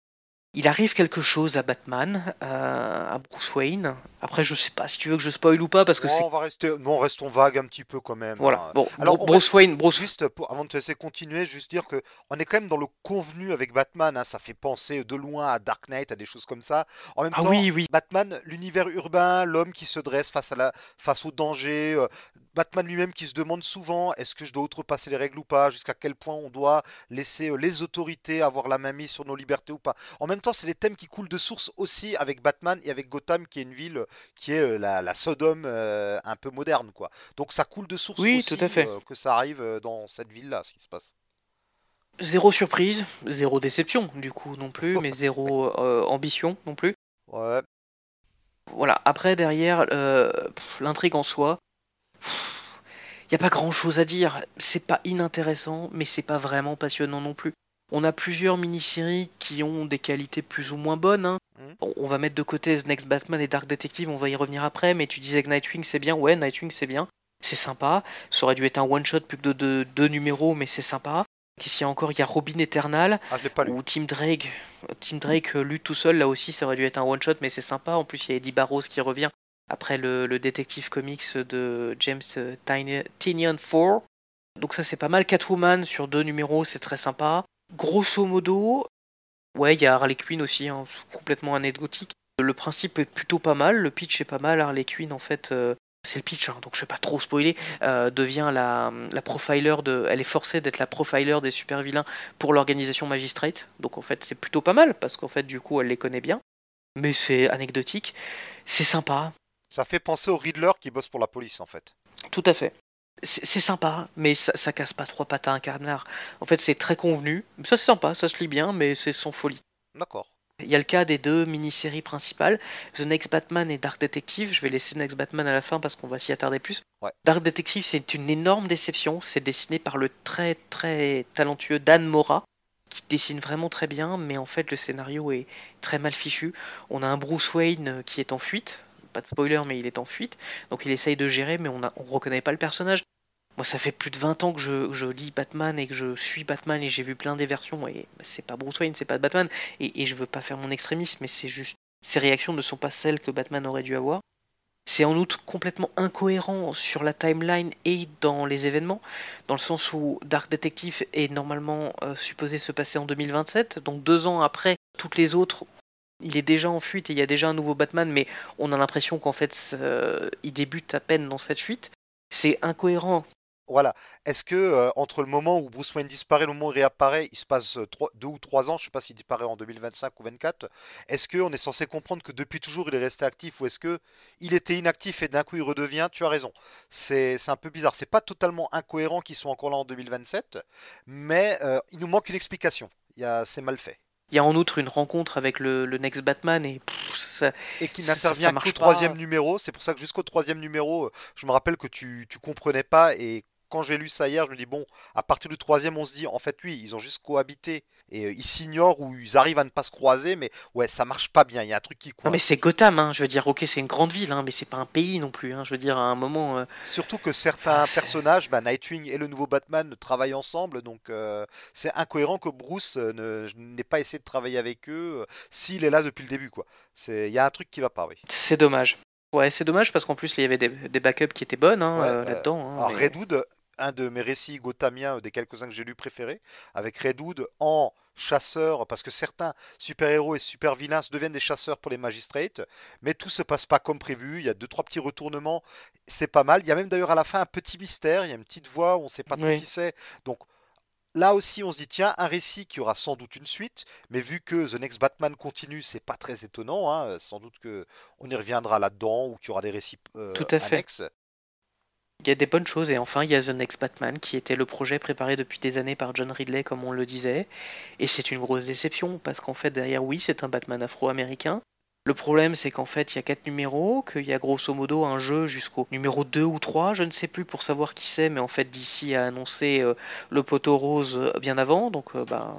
Il arrive quelque chose à Batman, euh, à Bruce Wayne. Après, je sais pas si tu veux que je spoil ou pas, parce que Non, c'est. on va rester, non, restons vagues un petit peu quand même. Voilà. hein. Bon, Alors, Bruce Wayne, Bruce. Juste pour- avant de te laisser continuer, juste dire que on est quand même dans le convenu avec Batman. hein, ça fait penser de loin à Dark Knight, à des choses comme ça. En même Ah temps, oui, oui. Batman, l'univers urbain, l'homme qui se dresse face à la, face au danger. euh, Batman lui-même qui se demande souvent est-ce que je dois outrepasser les règles ou pas, jusqu'à quel point on doit laisser euh, les autorités avoir la main mise sur nos libertés ou pas? En même temps, c'est des thèmes qui coulent de source aussi avec Batman et avec Gotham, qui est une ville qui est euh, la, la Sodome euh, un peu moderne, quoi. Donc ça coule de source Oui, aussi tout à fait. euh, que ça arrive dans cette ville-là, ce qui se passe. Zéro surprise, zéro déception, du coup, non plus, mais [LAUGHS] zéro euh, ambition non plus. Ouais, Voilà, après, derrière, l'intrigue en soi, il n'y a pas grand chose à dire. C'est pas inintéressant, mais c'est pas vraiment passionnant non plus. On a plusieurs mini-séries qui ont des qualités plus ou moins bonnes. hein. Mhm. On va mettre de côté The Next Batman et Dark Detective, on va y revenir après, mais tu disais que Nightwing c'est bien. Ouais, Nightwing c'est bien. C'est sympa. Ça aurait dû être un one-shot plus que de deux, deux numéros, mais c'est sympa. Qu'est-ce qu'il y a encore? Il y a Robin Eternal. ah. Ou Tim Drake, Tim Drake euh, lutte tout seul, là aussi ça aurait dû être un one shot, mais c'est sympa. En plus, il y a Eddie Barrows qui revient après le, le détective comics de James euh, Tyni- Tynion 4. Donc, ça c'est pas mal. Catwoman sur deux numéros, c'est très sympa. Grosso modo, ouais, il y a Harley Quinn aussi, hein, complètement anecdotique. Le principe est plutôt pas mal, le pitch est pas mal. Harley Quinn, en fait, euh, c'est le pitch, hein, donc je vais pas trop spoiler, euh, devient la, la profiler de. Elle est forcée d'être la profiler des super vilains pour l'organisation Magistrate. Donc en fait, c'est plutôt pas mal parce qu'en fait, du coup, elle les connaît bien. Mais c'est anecdotique. C'est sympa, Ça fait penser au Riddler qui bosse pour la police, en fait. tout à fait. C'est sympa, mais ça, ça casse pas trois pattes à un canard. En fait, c'est très convenu. Ça, c'est sympa, ça se lit bien, mais c'est sans folie. D'accord. Il y a le cas des deux mini-séries principales, The Next Batman et Dark Detective. Je vais laisser Next Batman à la fin parce qu'on va s'y attarder plus. Ouais. Dark Detective, c'est une énorme déception. C'est dessiné par le très très talentueux Dan Mora, qui dessine vraiment très bien, mais en fait le scénario est très mal fichu. On a un Bruce Wayne euh, qui est en fuite. Pas de spoiler, mais il est en fuite. Donc il essaye de gérer, mais on ne reconnaît pas le personnage. Moi, ça fait plus de 20 ans que je, lis Batman et que je suis Batman et j'ai vu plein des versions. Et bah, c'est pas Bruce Wayne, c'est pas Batman. Et, je veux pas faire mon extrémisme, mais c'est juste. Ces réactions ne sont pas celles que Batman aurait dû avoir. C'est en outre complètement incohérent sur la timeline et dans les événements, dans le sens où Dark Detective est normalement euh, supposé se passer en 2027, donc deux ans après toutes les autres. Il est déjà en fuite et il y a déjà un nouveau Batman, mais on a l'impression qu'en fait il débute à peine dans cette fuite. c'est incohérent. Voilà. Est-ce que euh, entre le moment où Bruce Wayne disparaît et le moment où il réapparaît, il se passe euh, deux ou trois ans, je sais pas s'il disparaît en 2025 ou 24, est-ce qu'on est censé comprendre que depuis toujours il est resté actif ou est-ce que il était inactif et d'un coup il redevient Tu as raison. C'est un peu bizarre. C'est pas totalement incohérent qu'ils soient encore là en 2027, mais euh, il nous manque une explication. C'est mal fait. Il y a en outre une rencontre avec le, le Next Batman et pff, ça- Et qui n'intervient qu'au troisième numéro. C'est pour ça que jusqu'au troisième numéro, euh, je me rappelle que tu, tu comprenais pas. Et quand j'ai lu ça hier, je me dis, bon, à partir du troisième, on se dit, en fait, oui, ils ont juste cohabité. Et euh, ils s'ignorent ou ils arrivent à ne pas se croiser. Mais ouais, ça marche pas bien. Il y a un truc qui Non mais coince. c'est Gotham, hein. je veux dire, ok c'est une grande ville, hein, mais c'est pas un pays non plus, hein. je veux dire, à un moment... euh, Surtout que certains personnages, bah, Nightwing et le nouveau Batman, travaillent ensemble. Donc euh, c'est incohérent que Bruce n'ait pas essayé de travailler avec eux s'il est là depuis le début. quoi. C'est- Il y a un truc qui va pas, oui. C'est dommage. Ouais, c'est dommage parce qu'en plus il y avait des, des backups qui étaient bonnes hein, Ouais, euh, là-dedans. hein, Alors mais- Redwood, un de mes récits gothamiens, euh, des quelques-uns que j'ai lus préférés, avec Redwood en chasseur, parce que certains super-héros et super-vilains deviennent des chasseurs pour les magistrates, mais tout se passe pas comme prévu, il y a deux, trois petits retournements, c'est pas mal. Il y a même d'ailleurs à la fin un petit mystère, il y a une petite voix, on sait pas trop qui c'est. Donc là aussi on se dit, tiens, un récit qui aura sans doute une suite, mais vu que The Next Batman continue, c'est pas très étonnant, hein, sans doute que on y reviendra là-dedans, ou qu'il y aura des récits euh, Tout à fait. Il y a des bonnes choses et enfin il y a The Next Batman qui était le projet préparé depuis des années par John Ridley comme on le disait et c'est une grosse déception parce qu'en fait derrière oui c'est un Batman afro-américain. Le problème c'est qu'en fait il y a quatre numéros, qu'il y a grosso modo un jeu jusqu'au numéro 2 ou 3, je ne sais plus pour savoir qui c'est mais en fait DC a annoncé euh, le poteau rose euh, bien avant donc euh, bah,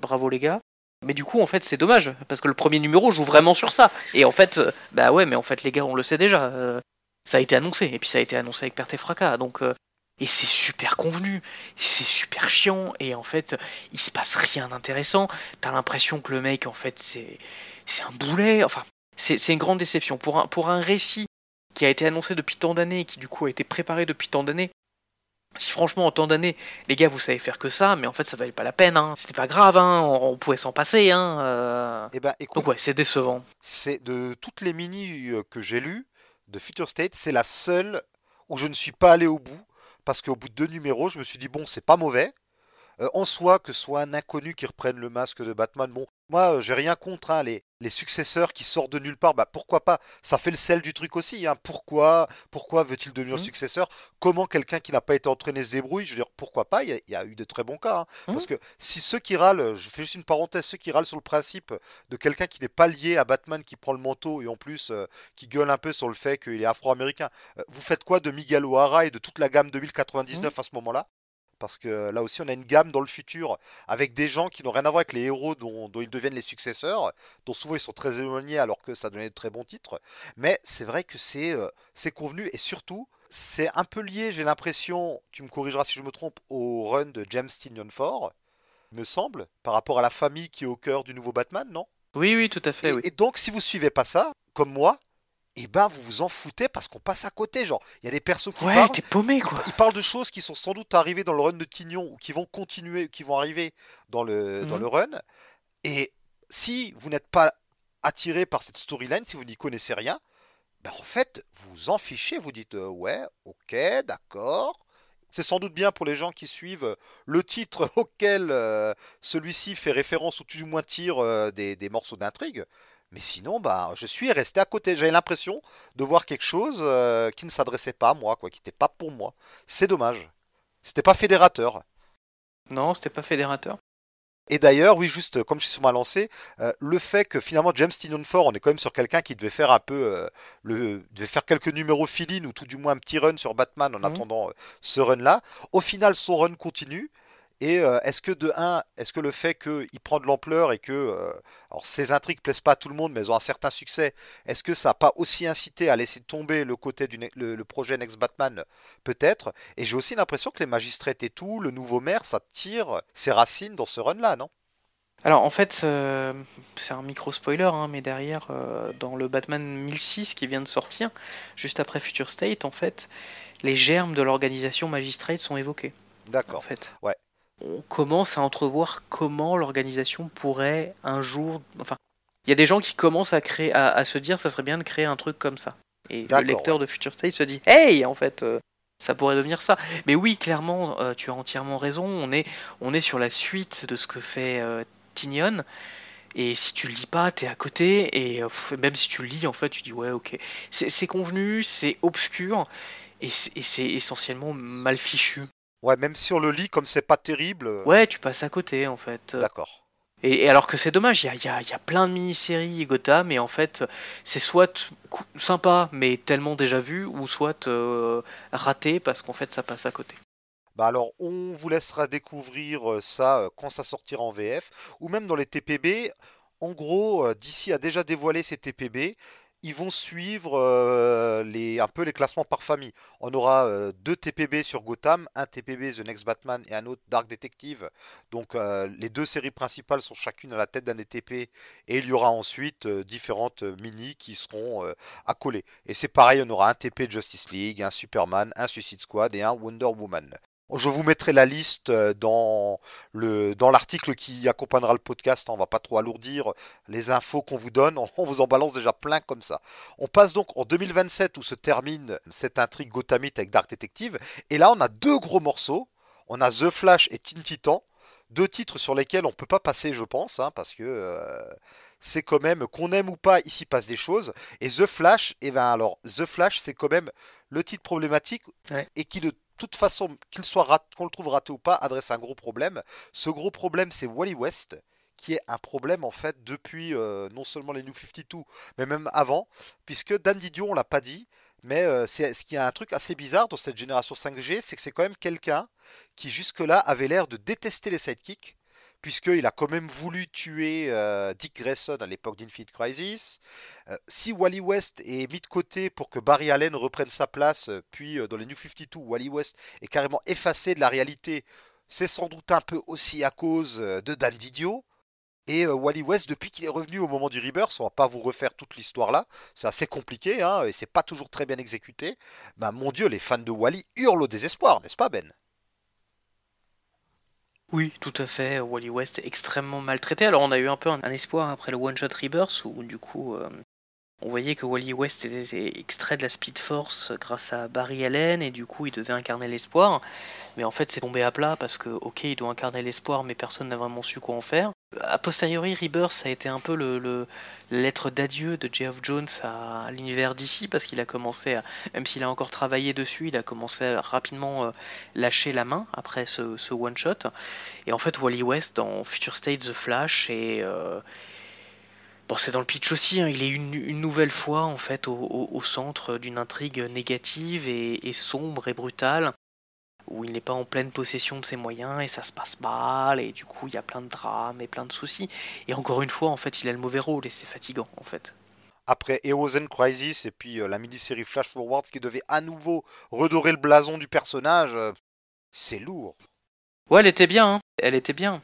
bravo les gars. Mais du coup en fait c'est dommage parce que le premier numéro joue vraiment sur ça et en fait bah ouais mais en fait les gars on le sait déjà. Ça a été annoncé et puis ça a été annoncé avec perte et fracas donc euh, et c'est super convenu et c'est super chiant et en fait il se passe rien d'intéressant t'as l'impression que le mec en fait c'est c'est un boulet enfin c'est c'est une grande déception pour un pour un récit qui a été annoncé depuis tant d'années et qui du coup a été préparé depuis tant d'années si franchement en tant d'années les gars vous savez faire que ça mais en fait ça valait pas la peine hein. c'était pas grave hein. on, on pouvait s'en passer hein. euh. Eh ben, écoute, donc ouais c'est décevant c'est de toutes les mini euh, que j'ai lues de Future State, c'est la seule où je ne suis pas allé au bout parce qu'au bout de deux numéros, je me suis dit bon, c'est pas mauvais. Euh, en soi, que ce soit un inconnu qui reprenne le masque de Batman, bon, moi, euh, j'ai rien contre hein, les, les successeurs qui sortent de nulle part, bah pourquoi pas? Ça fait le sel du truc aussi. Hein. Pourquoi, pourquoi veut-il devenir le Mhm. successeur? Comment quelqu'un qui n'a pas été entraîné se débrouille? Je veux dire, pourquoi pas? Il y, a- il y a eu de très bons cas. hein. Mhm. Parce que si ceux qui râlent, je fais juste une parenthèse, ceux qui râlent sur le principe de quelqu'un qui n'est pas lié à Batman, qui prend le manteau et en plus euh, qui gueule un peu sur le fait qu'il est afro-américain, euh, vous faites quoi de Miguel O'Hara et de toute la gamme 2099 à ce moment-là? Parce que là aussi, on a une gamme dans le futur avec des gens qui n'ont rien à voir avec les héros dont, dont ils deviennent les successeurs, dont souvent ils sont très éloignés alors que ça donnait de très bons titres. Mais c'est vrai que c'est euh, convenu et surtout, c'est un peu lié, j'ai l'impression, tu me corrigeras si je me trompe, au run de James Tynion Ford, me semble, par rapport à la famille qui est au cœur du nouveau Batman, non? Oui oui tout à fait et, oui et donc, si vous suivez pas ça, comme moi, et ben vous vous en foutez parce qu'on passe à côté. Genre, il y a des persos qui ouais parlent. t'es paumé Ils, quoi ils parlent de choses qui sont sans doute arrivées dans le run de Tignon ou qui vont continuer, qui vont arriver dans le, dans Mhm. le run. Et si vous n'êtes pas attiré par cette storyline, si vous n'y connaissez rien, ben en fait, vous vous en fichez. Vous dites euh, ouais, ok, d'accord. C'est sans doute bien pour les gens qui suivent le titre [LAUGHS] auquel euh, celui-ci fait référence ou tout du moins tire euh, des, des morceaux d'intrigue. Mais sinon, bah, je suis resté à côté. J'avais l'impression de voir quelque chose euh, qui ne s'adressait pas à moi, quoi, qui n'était pas pour moi. C'est dommage. C'était pas fédérateur. non c'était pas fédérateur Et d'ailleurs, oui, juste comme je suis sur ma lancée, euh, le fait que finalement James Tynion Ford, on est quand même sur quelqu'un qui devait faire un peu euh, le, devait faire quelques numéros fill-in ou tout du moins un petit run sur Batman en Mhm. attendant euh, ce run-là. Au final, son run continue. Et euh, est-ce que de un, est-ce que le fait qu'il prend de l'ampleur et que euh, alors ces intrigues plaisent pas à tout le monde, mais elles ont un certain succès, est-ce que ça n'a pas aussi incité à laisser tomber le côté du le, le projet Next Batman Peut-être? Et j'ai aussi l'impression que les magistrates et tout, le nouveau maire, ça tire ses racines dans ce run-là, non? Alors en fait, euh, c'est un micro spoiler, hein, mais derrière, euh, dans le Batman 1006 qui vient de sortir, juste après Future State, en fait, les germes de l'organisation magistrate sont évoqués. En D'accord. fait, Ouais. On commence à entrevoir comment l'organisation pourrait un jour, enfin, il y a des gens qui commencent à créer, à, à se dire, ça serait bien de créer un truc comme ça. Et le lecteur de Future State se dit, hey, en fait, euh, Ça pourrait devenir ça. Mais oui, clairement, euh, tu as entièrement raison. On est, on est sur la suite de ce que fait euh, Tignon. Et si tu le lis pas, t'es à côté. Et même si tu le lis, en fait, tu dis ouais, ok. C'est convenu, c'est obscur. Et c'est essentiellement mal fichu. Ouais, même on le lit comme c'est pas terrible. Ouais, tu passes à côté, en fait. D'accord. Et, alors que c'est dommage, il y a, plein de mini-séries Gotham, et en fait, c'est soit sympa, mais tellement déjà vu, ou soit euh, raté, parce qu'en fait, ça passe à côté. Bah alors, on vous laissera découvrir euh, ça euh, quand ça sortira en VF, ou même dans les TPB. En gros, DC a déjà dévoilé ses TPB, ils vont suivre euh, les, un peu les classements par famille. On aura euh, deux TPB sur Gotham, un TPB The Next Batman et un autre Dark Detective. Donc euh, les deux séries principales sont chacune à la tête d'un TP et il y aura ensuite différentes mini qui seront accolées. Et c'est pareil, on aura un TP Justice League, un Superman, un Suicide Squad et un Wonder Woman. Je vous mettrai la liste euh, dans le dans l'article qui accompagnera le podcast. On va pas trop alourdir les infos qu'on vous donne. [LAUGHS] On vous en balance déjà plein comme ça. On passe donc en 2027 où se termine cette intrigue Gothamite avec Dark Detective. Et là, on a deux gros morceaux. On a The Flash et Teen Titan. Deux titres sur lesquels on peut pas passer, je pense, hein, parce que euh, c'est quand même qu'on aime ou pas, ici passe des choses. Et The Flash, et eh ben alors The Flash, c'est quand même le titre problématique et qui de toute façon, qu'on le trouve raté ou pas, adresse un gros problème. Ce gros problème, c'est Wally West, qui est un problème en fait depuis euh, non seulement les New 52, mais même avant, puisque Dan Didio, on l'a pas dit, mais euh, ce qui a un truc assez bizarre dans cette génération 5G, c'est que c'est quand même quelqu'un qui jusque-là avait l'air de détester les sidekicks, puisqu'il a quand même voulu tuer euh, Dick Grayson à l'époque d'Infinite Crisis. Euh, si Wally West est mis de côté pour que Barry Allen reprenne sa place, euh, puis dans les New 52, Wally West est carrément effacé de la réalité, c'est sans doute un peu aussi à cause de Dan Didio. Et Wally West, depuis qu'il est revenu au moment du Rebirth, on va pas vous refaire toute l'histoire là, c'est assez compliqué, hein, et c'est pas toujours très bien exécuté. Bah mon dieu, les fans de Wally hurlent au désespoir, n'est-ce pas Ben? Oui, tout à fait. Wally West est extrêmement maltraité. Alors on a eu un peu un, espoir après le One Shot Rebirth où du coup euh, on voyait que Wally West était extrait de la Speed Force grâce à Barry Allen et du coup il devait incarner l'espoir. Mais en fait c'est tombé à plat parce que ok il doit incarner l'espoir mais personne n'a vraiment su quoi en faire. A posteriori Rebirth a été un peu le, lettre d'adieu de Geoff Jones à l'univers d'ici parce qu'il a commencé même s'il a encore travaillé dessus, il a commencé à rapidement euh, lâcher la main après ce, one shot. Et en fait Wally West dans Future State The Flash et euh, Bon, c'est dans le pitch aussi, hein, il est une, nouvelle fois en fait au, centre d'une intrigue négative et, sombre et brutale, où il n'est pas en pleine possession de ses moyens et ça se passe mal et du coup il y a plein de drames et plein de soucis. Et encore une fois, en fait, il a le mauvais rôle et c'est fatigant en fait. Après Heroes Crisis et puis euh, la mini-série Flash Forward qui devait à nouveau redorer le blason du personnage, euh, c'est lourd. Ouais, elle était bien, hein. elle était bien.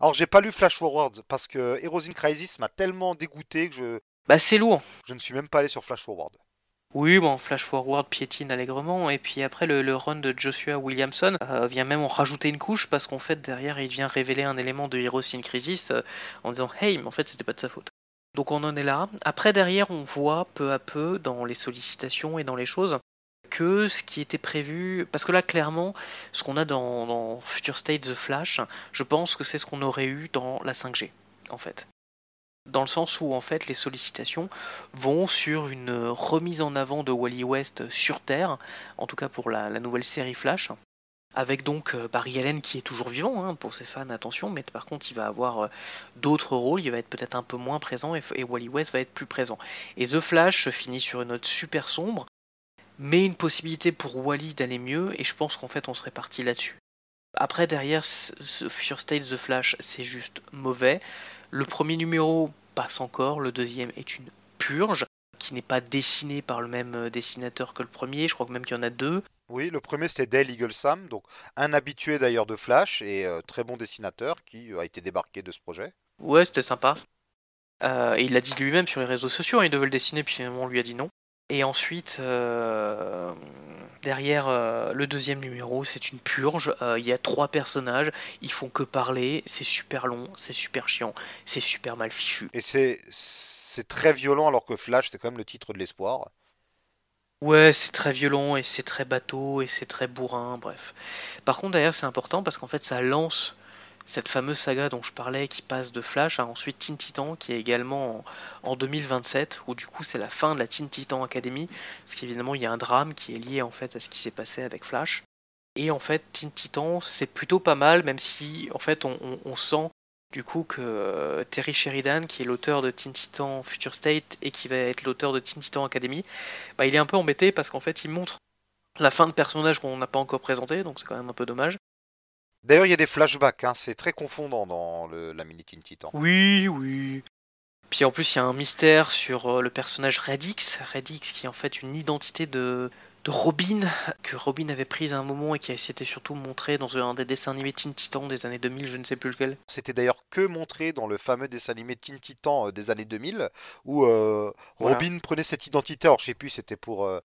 Alors j'ai pas lu Flash Forward parce que Heroes Crisis m'a tellement dégoûté que je. Bah c'est lourd. Je ne suis même pas allé sur Flash Forward. Oui, bon, Flash Forward piétine allègrement, et puis après le, run de Joshua Williamson euh, vient même en rajouter une couche parce qu'en fait derrière il vient révéler un élément de Heroes in Crisis euh, en disant hey, mais en fait c'était pas de sa faute. Donc on en est là. Après derrière on voit peu à peu dans les sollicitations et dans les choses que ce qui était prévu, parce que là clairement, ce qu'on a dans, Future State The Flash, je pense que c'est ce qu'on aurait eu dans la 5G, en fait. Dans le sens où en fait les sollicitations vont sur une remise en avant de Wally West sur Terre, en tout cas pour la, nouvelle série Flash, avec donc euh, Barry Allen qui est toujours vivant hein, pour ses fans, attention, mais par contre il va avoir euh, d'autres rôles, il va être peut-être un peu moins présent et, Wally West va être plus présent. Et The Flash finit sur une note super sombre, mais une possibilité pour Wally d'aller mieux, et je pense qu'en fait on serait parti là-dessus. Après, derrière, Future State The Flash, c'est juste mauvais. Le premier numéro passe encore, le deuxième est une purge, qui n'est pas dessiné par le même euh, dessinateur que le premier, je crois que même qu'il y en a deux. Oui, le premier c'était Dale Eagle Sam, donc un habitué d'ailleurs de Flash et euh, très bon dessinateur qui a été débarqué de ce projet. Ouais, c'était sympa. Euh, il l'a dit lui-même sur les réseaux sociaux, hein, il devait le dessiner, puis finalement on lui a dit non. Et ensuite, euh, derrière euh, le deuxième numéro, c'est une purge. Euh, il y a trois personnages, ils font que parler, c'est super long, c'est super chiant, c'est super mal fichu. Et c'est, c'est très violent alors que Flash, c'est quand même le titre de l'espoir. Ouais, c'est très violent et c'est très bateau et c'est très bourrin, bref. Par contre, d'ailleurs, c'est important parce qu'en fait, ça lance cette fameuse saga dont je parlais qui passe de Flash à ensuite Teen qui est également en, 2027 où du coup c'est la fin de la Teen Academy parce qu'évidemment il y a un drame qui est lié en fait à ce qui s'est passé avec Flash et en fait Teen c'est plutôt pas mal même si en fait on sent du coup que euh, Terry Sheridan, qui est l'auteur de Teen Future State et qui va être l'auteur de Teen Academy, bah, il est un peu embêté parce qu'en fait il montre la fin de personnage qu'on n'a pas encore présenté, donc c'est quand même un peu dommage. D'ailleurs, il y a des flashbacks, hein, c'est très confondant dans la mini Teen Titan. Oui, oui. Puis en plus, il y a un mystère sur euh, le personnage Redix, Redix qui est en fait une identité de, de Robin, que Robin avait prise à un moment et qui s'était surtout montré dans un des dessins animés Teen Titan des années 2000, je ne sais plus lequel. C'était d'ailleurs que montré dans le fameux dessin animé Teen Titan euh, des années 2000, où euh, Robin prenait cette identité, alors je sais plus, c'était pour... Euh,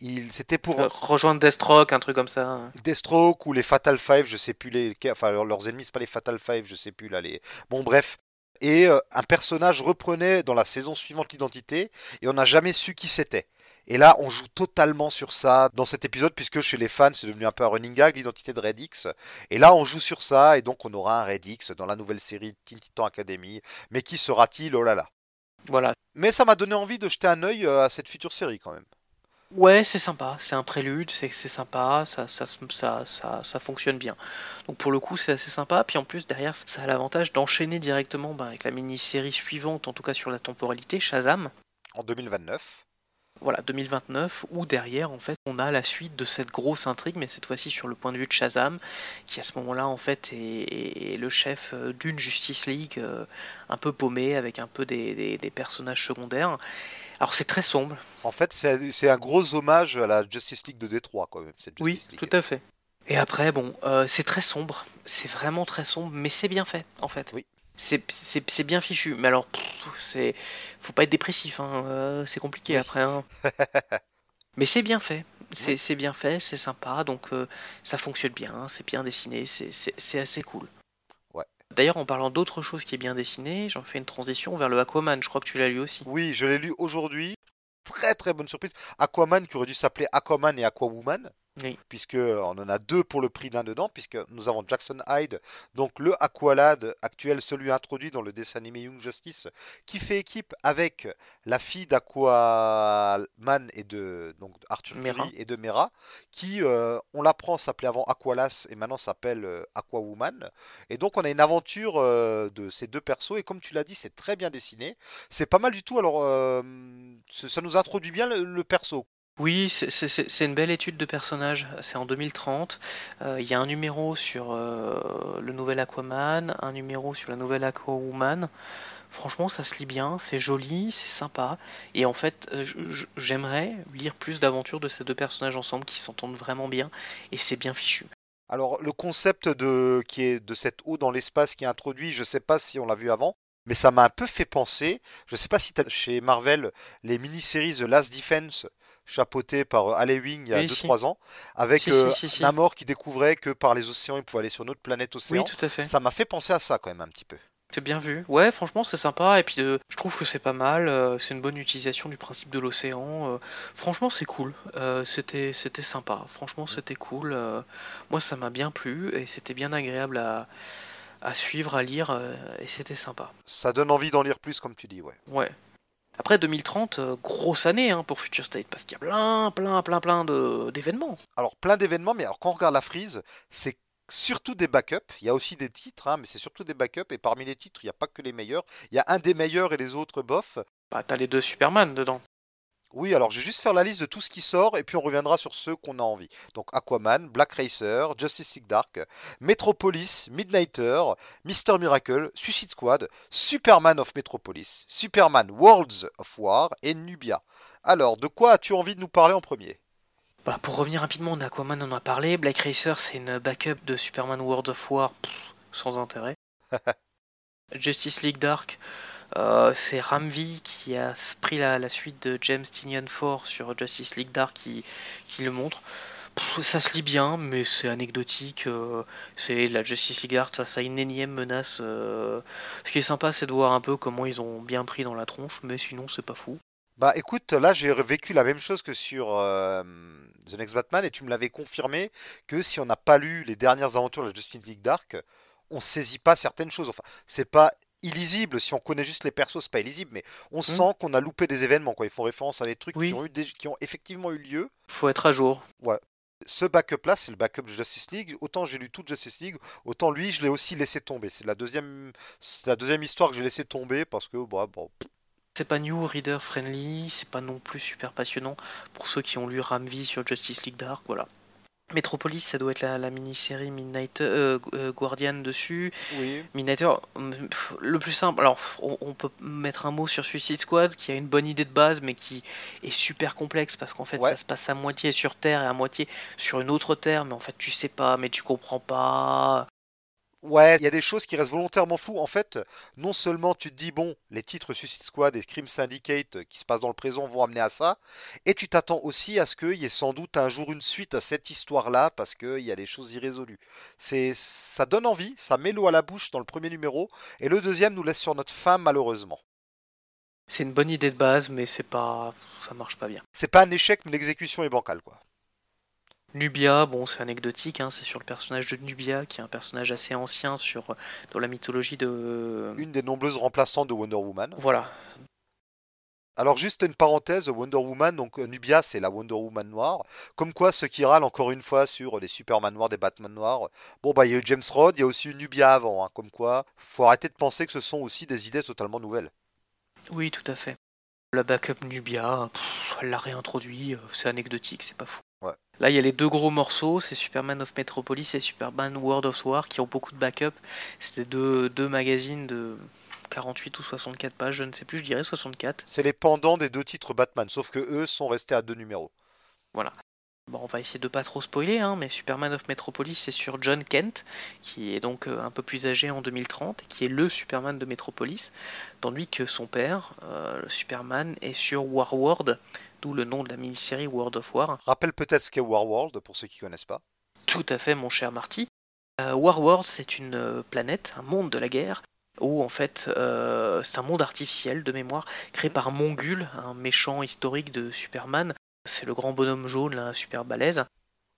il, c'était pour rejoindre Deathstroke, un truc comme ça. Deathstroke ou les Fatal Five, je sais plus les, enfin leurs ennemis, c'est pas les Fatal Five, je sais plus là les. Bon bref, et un personnage reprenait dans la saison suivante l'identité et on n'a jamais su qui c'était. Et là, on joue totalement sur ça dans cet épisode, puisque chez les fans, c'est devenu un peu un running gag, l'identité de Redix. Et là, on joue sur ça, et donc on aura un Redix dans la nouvelle série Teen Titan Academy. Mais qui sera-t-il? Oh là là. Voilà. Mais ça m'a donné envie de jeter un œil euh, à cette future série quand même. Ouais, c'est sympa, c'est un prélude, c'est sympa, ça ça, ça, ça, fonctionne bien. Donc pour le coup, c'est assez sympa. Puis en plus, derrière, ça a l'avantage d'enchaîner directement bah, avec la mini-série suivante, en tout cas sur la temporalité, Shazam. En 2029 voilà, 2029, où derrière, en fait, on a la suite de cette grosse intrigue, mais cette fois-ci sur le point de vue de Shazam, qui à ce moment-là, en fait, est, le chef euh, d'une Justice League euh, un peu paumée, avec un peu des, personnages secondaires. Alors c'est très sombre. En fait, c'est un gros hommage à la Justice League de Détroit, quand même. oui, tout à fait. Et après, bon, euh, c'est très sombre, c'est vraiment très sombre, mais c'est bien fait, en fait. Oui. C'est bien fichu, mais alors, c'est faut pas être dépressif, hein, euh, c'est compliqué après. Hein. [LAUGHS] mais c'est bien fait, c'est bien fait, c'est sympa, donc euh, ça fonctionne bien, c'est bien dessiné, c'est assez cool. Ouais. D'ailleurs, en parlant d'autre chose qui est bien dessiné, j'en fais une transition vers le Aquaman, je crois que tu l'as lu aussi. Oui, je l'ai lu aujourd'hui, très très bonne surprise. Aquaman qui aurait dû s'appeler Aquaman et Aquawoman. Puisque on en a deux pour le prix d'un dedans, puisque nous avons Jackson Hyde, donc le Aqualad actuel, celui introduit dans le dessin animé Young Justice, qui fait équipe avec la fille d'Aquaman et de donc Arthur Curry et de Mera, qui euh, on l'apprend s'appelait avant Aqualas et maintenant s'appelle euh, Aquawoman. Et donc on a une aventure euh, de ces deux persos et comme tu l'as dit, c'est très bien dessiné. C'est pas mal du tout. Alors ça nous introduit bien le perso. Oui, c'est une belle étude de personnage. C'est en 2030. Euh, il y a un numéro sur euh, le nouvel Aquaman, un numéro sur la nouvelle Aquawoman. Franchement, ça se lit bien, c'est joli, c'est sympa. Et en fait, euh, j'aimerais lire plus d'aventures de ces deux personnages ensemble qui s'entendent vraiment bien. Et c'est bien fichu. Alors, le concept de, qui est de cette eau dans l'espace qui est introduit, je ne sais pas si on l'a vu avant, mais ça m'a un peu fait penser. Je ne sais pas si as, chez Marvel, les mini-séries The Last Defense chapeauté par euh, Alewing il y a 2-3 ans, avec euh, Namor qui découvrait que par les océans, il pouvait aller sur notre planète océan. Oui, tout à fait. Ça m'a fait penser à ça quand même un petit peu. C'est bien vu. Ouais, franchement, c'est sympa. Et puis, euh, je trouve que c'est pas mal. c'est une bonne utilisation du principe de l'océan. franchement, c'est cool. c'était, c'était sympa. Franchement, c'était cool. moi, ça m'a bien plu et c'était bien agréable à, à suivre, à lire. et c'était sympa. Ça donne envie d'en lire plus, comme tu dis, ouais. Ouais. Après 2030, euh, grosse année hein, pour Future State, parce qu'il y a plein, plein, plein, plein d'événements. Alors plein d'événements, mais alors quand on regarde la frise, c'est surtout des backups. Il y a aussi des titres, hein, mais c'est surtout des backups. Et parmi les titres, il n'y a pas que les meilleurs. Il y a un des meilleurs et les autres bof. Bah t'as les deux Superman dedans. Oui, alors je vais juste faire la liste de tout ce qui sort et puis on reviendra sur ceux qu'on a envie. Donc Aquaman, Black Racer, Justice League Dark, Metropolis, Midnighter, Mister Miracle, Suicide Squad, Superman of Metropolis, Superman Worlds of War et Nubia. Alors, de quoi as-tu envie de nous parler en premier? Bah, Pour revenir rapidement, on Aquaman on en a parlé. Black Racer, c'est une backup de Superman Worlds of War, sans intérêt. [LAUGHS] Justice League Dark, euh, c'est Ramvi qui a pris la, suite de James Tynion 4 sur Justice League Dark qui, le montre. ça se lit bien, mais c'est anecdotique. Euh, c'est la Justice League Dark face à une énième menace. Euh. Ce qui est sympa, c'est de voir un peu comment ils ont bien pris dans la tronche, mais sinon, c'est pas fou. Bah écoute, là j'ai vécu la même chose que sur The Next Batman et tu me l'avais confirmé que si on n'a pas lu les dernières aventures de Justice League Dark, on saisit pas certaines choses. Enfin, c'est pas illisible si on connaît juste les persos, c'est pas illisible, mais on Hmm. sent qu'on a loupé des événements. Quoi. Ils font référence à des trucs Oui. qui, ont eu des- qui ont effectivement eu lieu. Faut être à jour. Ce backup-là, c'est le backup de Justice League. Autant j'ai lu toute Justice League, autant lui, je l'ai aussi laissé tomber. C'est la deuxième, c'est la deuxième histoire que j'ai laissé tomber parce que bah, bon, C'est pas new reader friendly, c'est pas non plus super passionnant pour ceux qui ont lu Ramvi sur Justice League Dark, voilà. Metropolis, ça doit être la, la mini-série Midnight euh, euh, Guardian dessus. oui. Midnighter, hum, le plus simple, alors on, on peut mettre un mot sur Suicide Squad qui a une bonne idée de base mais qui est super complexe parce qu'en fait Ouais. ça se passe à moitié sur Terre et à moitié sur une autre Terre, mais en fait tu sais pas, mais tu comprends pas. Ouais, il y a des choses qui restent volontairement floues. En fait, non seulement tu te dis, bon, les titres Suicide Squad et Scream Syndicate euh, qui se passent dans le présent vont amener à ça, et tu t'attends aussi à ce qu'il y ait sans doute un jour une suite à cette histoire-là, parce qu'il y a des choses irrésolues. C'est, ça donne envie, ça met l'eau à la bouche dans le premier numéro, et le deuxième nous laisse sur notre faim, malheureusement. C'est une bonne idée de base, mais c'est pas, ça marche pas bien. C'est pas un échec, mais l'exécution est bancale, quoi. Nubia, bon, c'est anecdotique, hein, c'est sur le personnage de Nubia, qui est un personnage assez ancien sur, dans la mythologie de. Une des nombreuses remplaçantes de Wonder Woman. Voilà. Alors juste une parenthèse, Wonder Woman, donc euh, Nubia c'est la Wonder Woman noire. Comme quoi ceux qui râlent encore une fois sur les Superman noirs, des Batman noirs, bon bah il y a eu James Rod, il y a aussi eu Nubia avant, hein, comme quoi faut arrêter de penser que ce sont aussi des idées totalement nouvelles. Oui, tout à fait. La backup Nubia, pff, elle l'a réintroduit, euh, c'est anecdotique, c'est pas fou. Ouais. Là, il y a les deux gros morceaux, c'est Superman of Metropolis et Superman World of War, qui ont beaucoup de backup. C'était deux, deux magazines de 48 ou 64 pages, je ne sais plus, je dirais 64. C'est les pendants des deux titres Batman, sauf que eux sont restés à deux numéros. Bon, on va essayer de pas trop spoiler, hein, mais Superman of Metropolis, c'est sur John Kent, qui est donc euh, un peu plus âgé en 2030, et qui est le Superman de Metropolis, tandis que son père, euh, le Superman, est sur Warworld, d'où le nom de la mini-série World of War. Rappelle peut-être ce qu'est Warworld pour ceux qui connaissent pas. Tout à fait, mon cher Marty. Euh, Warworld, c'est une planète, un monde de la guerre, où en fait, euh, c'est un monde artificiel de mémoire, créé par Mongul, un méchant historique de Superman. C'est le grand bonhomme jaune, là, super balèze.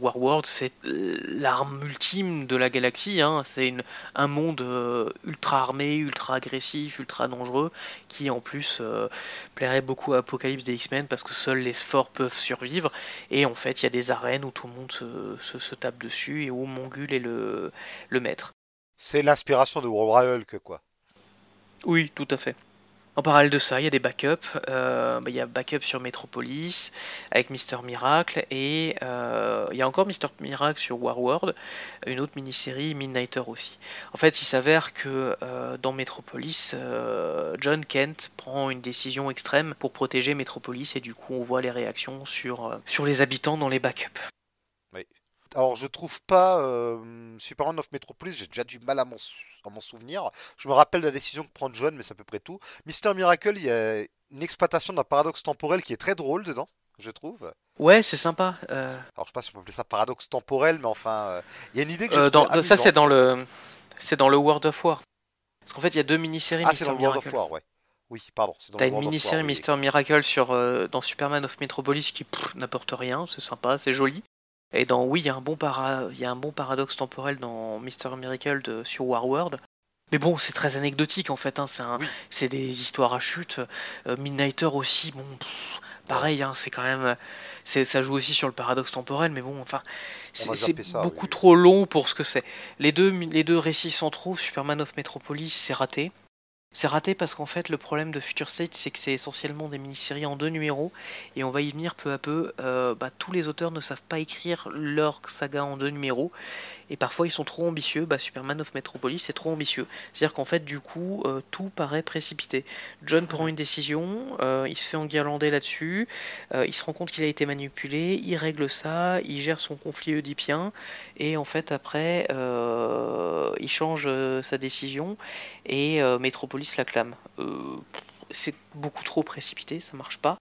Warworld, c'est euh, l'arme ultime de la galaxie. hein. C'est un monde euh, ultra armé, ultra agressif, ultra dangereux, qui en plus euh, plairait beaucoup à Apocalypse des X-Men parce que seuls les forts peuvent survivre. Et en fait, il y a des arènes où tout le monde se, se- se tape dessus et où Mongul est le, le maître. C'est l'inspiration de World Hulk quoi. Oui, tout à fait. En parallèle de ça, il y a des backups. Euh, bah, il y a backup sur Metropolis avec Mister Miracle et euh, il y a encore Mister Miracle sur Warworld, une autre mini-série Midnighter aussi. En fait, il s'avère que euh, dans Metropolis, euh, John Kent prend une décision extrême pour protéger Metropolis et du coup, on voit les réactions sur, sur les habitants dans les backups. Alors je trouve pas euh, Superman of Metropolis, j'ai déjà du mal à m'en sou- à m'en souvenir. Je me rappelle de la décision que prend John, mais c'est à peu près tout. Mister Miracle, il y a une exploitation d'un paradoxe temporel qui est très drôle dedans, je trouve. Ouais, c'est sympa. euh, Alors je sais pas si on peut appeler ça paradoxe temporel, mais enfin, euh, il y a une idée que euh, dans- ça, c'est dans le, c'est dans le World of War. Parce qu'en fait, il y a deux mini-séries Ah, c'est dans le World of War, ouais. Oui, pardon, c'est dans T'as le une World of War, mini-série oui, Mister Miracle sur, euh, dans Superman of Metropolis qui pff, n'apporte rien, c'est sympa, c'est joli. Et dans oui, il y a un bon para... il y a un bon paradoxe temporel dans Mister Miracle de, sur Warworld. Mais bon, c'est très anecdotique en fait, hein, c'est un... Oui. c'est des histoires à chute. Euh, Midnighter aussi, bon, pff, pareil, hein, c'est quand même, ça joue aussi sur le paradoxe temporel, mais bon, enfin, c'est beaucoup oui. trop long pour ce que c'est. Les deux, les deux récits centraux, Superman of Metropolis, c'est raté. C'est raté parce qu'en fait, le problème de Future State, c'est que c'est essentiellement des mini-séries en deux numéros, et on va y venir peu à peu. Euh, bah, tous les auteurs ne savent pas écrire leur saga en deux numéros, et parfois ils sont trop ambitieux. Bah, Superman of Metropolis, c'est trop ambitieux. C'est-à-dire qu'en fait, du coup, euh, tout paraît précipité. John prend une décision, euh, il se fait enguirlander là-dessus, il se rend compte qu'il a été manipulé, il règle ça, il gère son conflit oedipien, et en fait, après, il change sa décision, et euh, Euh, c'est beaucoup trop précipité, ça marche pas.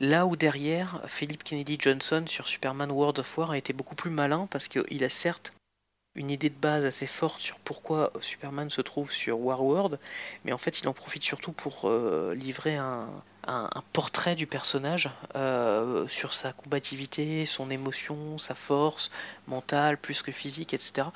Là où derrière, Philip Kennedy Johnson sur Superman World of War a été beaucoup plus malin parce qu'il a certes une idée de base assez forte sur pourquoi Superman se trouve sur Warworld, mais en fait il en profite surtout pour euh, livrer un, un, portrait du personnage euh, sur sa combativité, son émotion, sa force mentale plus que physique, etc.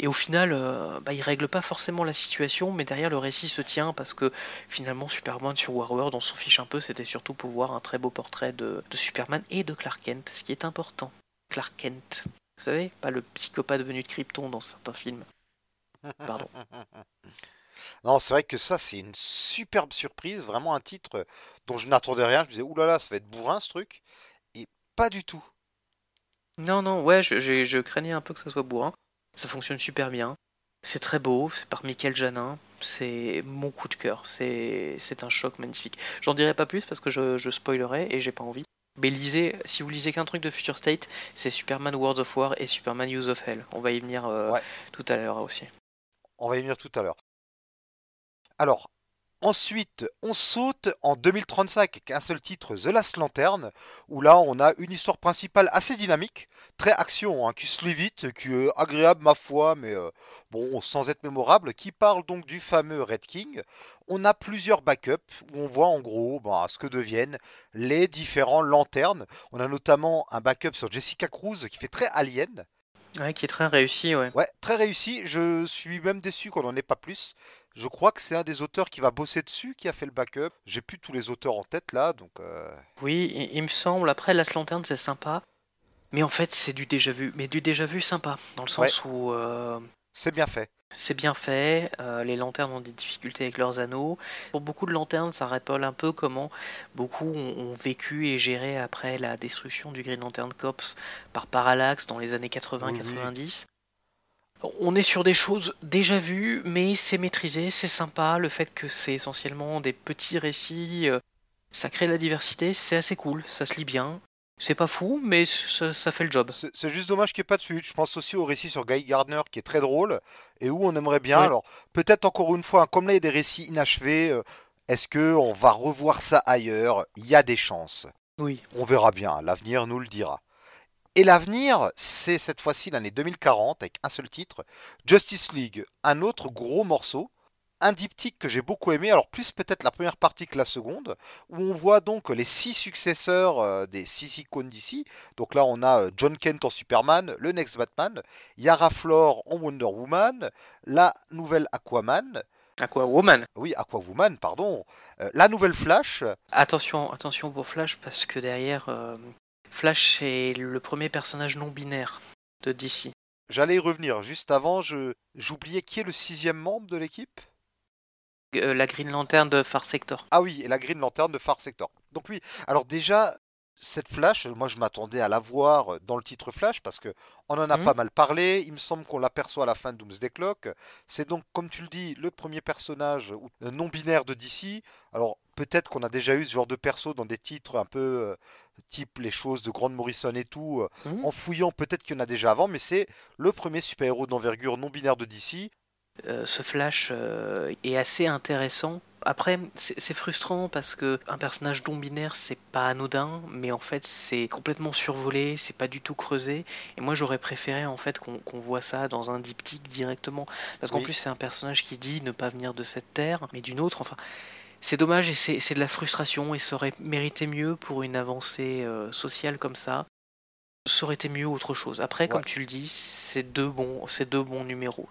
Et au final, euh, bah, il règle pas forcément la situation, mais derrière le récit se tient parce que finalement Superman sur Warworld, on s'en fiche un peu, c'était surtout pour voir un très beau portrait de, Superman et de Clark Kent, ce qui est important. Clark Kent, vous savez, pas le psychopathe venu de Krypton dans certains films. Pardon. [LAUGHS] Non, c'est vrai que ça, c'est une superbe surprise, vraiment un titre dont je n'attendais rien. Je me disais, oulala, ça va être bourrin ce truc. Et pas du tout. Non, non, ouais, je, je craignais un peu que ça soit bourrin. Ça fonctionne super bien. C'est très beau, c'est par Michael Janin. C'est mon coup de cœur. C'est un choc magnifique. J'en dirai pas plus parce que je, je spoilerai et j'ai pas envie. Mais lisez, si vous lisez qu'un truc de Future State, c'est Superman World of War et Superman Use of Hell. On va y venir euh, tout à l'heure aussi. On va y venir tout à l'heure. Alors, Ensuite, on saute en 2035 avec un seul titre, The Last Lantern, où là on a une histoire principale assez dynamique, très action, hein, qui se lit vite, qui est agréable ma foi, mais euh, bon, sans être mémorable, qui parle donc du fameux Red King. On a plusieurs backups où on voit en gros bah, ce que deviennent les différents lanternes. On a notamment un backup sur Jessica Cruz qui fait très alien. Ouais, qui est très réussi, ouais. Ouais, très réussi. Je suis même déçu qu'on n'en ait pas plus. Je crois que c'est un des auteurs qui va bosser dessus qui a fait le backup. J'ai plus tous les auteurs en tête là, donc. Euh. Oui, il, me semble. Après, Last Lantern, c'est sympa. Mais en fait, c'est du déjà vu. Mais du déjà vu sympa. Dans le sens où. Euh, c'est bien fait. C'est bien fait. Euh, les lanternes ont des difficultés avec leurs anneaux. Pour beaucoup de lanternes, ça rappelle un peu comment beaucoup ont, vécu et géré après la destruction du Green Lantern Corps par Parallax dans les années 80-90. On est sur des choses déjà vues, mais c'est maîtrisé, c'est sympa. Le fait que c'est essentiellement des petits récits, euh, ça crée la diversité, c'est assez cool, ça se lit bien. C'est pas fou, mais ça, fait le job. C'est juste dommage qu'il n'y ait pas de suite. Je pense aussi au récit sur Guy Gardner qui est très drôle et où on aimerait bien. Alors, peut-être encore une fois, comme là il y a des récits inachevés, euh, est-ce qu'on va revoir ça ailleurs? Il y a des chances. Oui. On verra bien, l'avenir nous le dira. Et l'avenir, c'est cette fois-ci l'année 2040 avec un seul titre, Justice League, un autre gros morceau, un diptyque que j'ai beaucoup aimé, alors plus peut-être la première partie que la seconde, où on voit donc les six successeurs euh, des six icônes d'ici. Donc là, on a euh, John Kent en Superman, le Next Batman, Yara Flor en Wonder Woman, la nouvelle Aquaman. Aquawoman. Oui, Aquawoman, pardon. Euh, la nouvelle Flash. Attention, attention pour Flash parce que derrière, Flash est le premier personnage non binaire de DC. J'allais y revenir. Juste avant, je j'oubliais qui est le sixième membre de l'équipe? Euh, la Green Lantern de Far Sector. Ah oui, et la Green Lantern de Far Sector. Donc oui. Alors déjà, cette Flash, moi je m'attendais à la voir dans le titre Flash parce que on en a mhm. pas mal parlé. Il me semble qu'on l'aperçoit à la fin de Doomsday Clock. C'est donc, comme tu le dis, le premier personnage non binaire de DC. Alors peut-être qu'on a déjà eu ce genre de perso dans des titres un peu euh, type les choses de Grant Morrison et tout. Euh, mhm. En fouillant, peut-être qu'il y en a déjà avant, mais c'est le premier super-héros d'envergure non binaire de DC. Euh, ce Flash est assez intéressant après, c'est frustrant parce que un personnage non binaire, c'est pas anodin, mais en fait, c'est complètement survolé, c'est pas du tout creusé. Et moi, j'aurais préféré en fait qu'on voit ça dans un diptyque directement, parce qu'en plus, c'est un personnage qui dit ne pas venir de cette terre, mais d'une autre. Enfin, c'est dommage et c'est de la frustration et ça aurait mérité mieux pour une avancée euh, sociale comme ça. Ça aurait été mieux autre chose. Après, comme tu le dis, c'est deux bons, c'est deux bons numéros.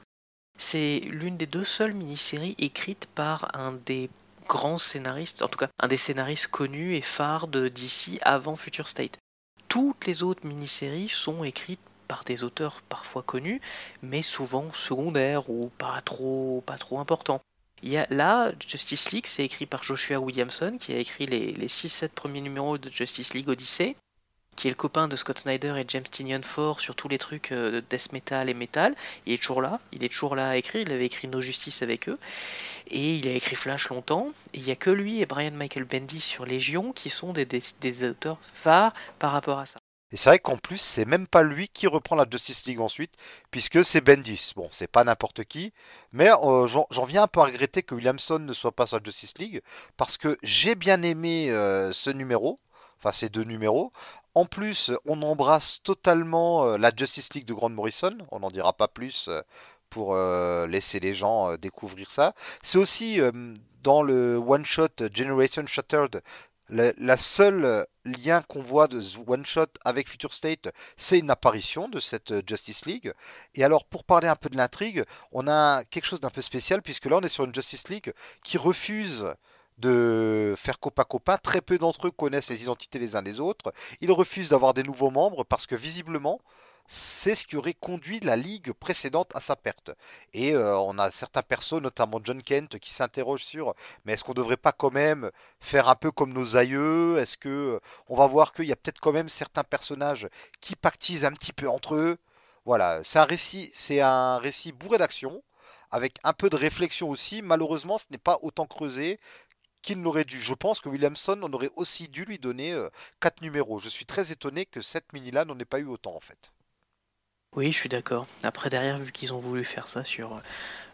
C'est l'une des deux seules mini-séries écrites par un des grands scénaristes, en tout cas un des scénaristes connus et phares de DC avant Future State. Toutes les autres mini-séries sont écrites par des auteurs parfois connus, mais souvent secondaires ou pas trop, pas trop importants. Il y a, là, Justice League, c'est écrit par Joshua Williamson, qui a écrit les, les 6-7 premiers numéros de Justice League Odyssey qui est le copain de Scott Snyder et James Tynion Ford sur tous les trucs euh, de death metal et metal. Il est toujours là, il est toujours là à écrire, il avait écrit No Justice avec eux, et il a écrit Flash longtemps, il n'y a que lui et Brian Michael Bendis sur Légion qui sont des, auteurs phares par rapport à ça. Et c'est vrai qu'en plus, c'est même pas lui qui reprend la Justice League ensuite, puisque c'est Bendis. Bon, c'est pas n'importe qui, mais euh, j'en viens un peu à regretter que Williamson ne soit pas sur la Justice League, parce que j'ai bien aimé euh, ce numéro, enfin ces deux numéros. En plus, on embrasse totalement euh, la Justice League de Grant Morrison, on n'en dira pas plus, pour laisser les gens découvrir ça. C'est aussi dans le one shot Generation Shattered la, seule lien qu'on voit de ce one shot avec Future State, c'est une apparition de cette Justice League. Et alors, pour parler un peu de l'intrigue, on a quelque chose d'un peu spécial puisque là, on est sur une Justice League qui refuse de faire copain-copain. Très peu d'entre eux connaissent les identités les uns des autres. Ils refusent d'avoir des nouveaux membres parce que visiblement, c'est ce qui aurait conduit la ligue précédente à sa perte. Et euh, on a certains persos, notamment John Kent, qui s'interrogent sur mais est-ce qu'on ne devrait pas quand même faire un peu comme nos aïeux? Est-ce que euh, on va voir qu'il y a peut-être quand même certains personnages qui pactisent un petit peu entre eux? Voilà, c'est un récit, c'est un récit bourré d'action avec un peu de réflexion aussi. Malheureusement, ce n'est pas autant creusé qu'il n'aurait dû. Je pense que Williamson, on aurait aussi dû lui donner 4 euh, numéros. Je suis très étonné que cette mini-là n'en ait pas eu autant en fait. Oui, je suis d'accord. Après, derrière, vu qu'ils ont voulu faire ça sur euh,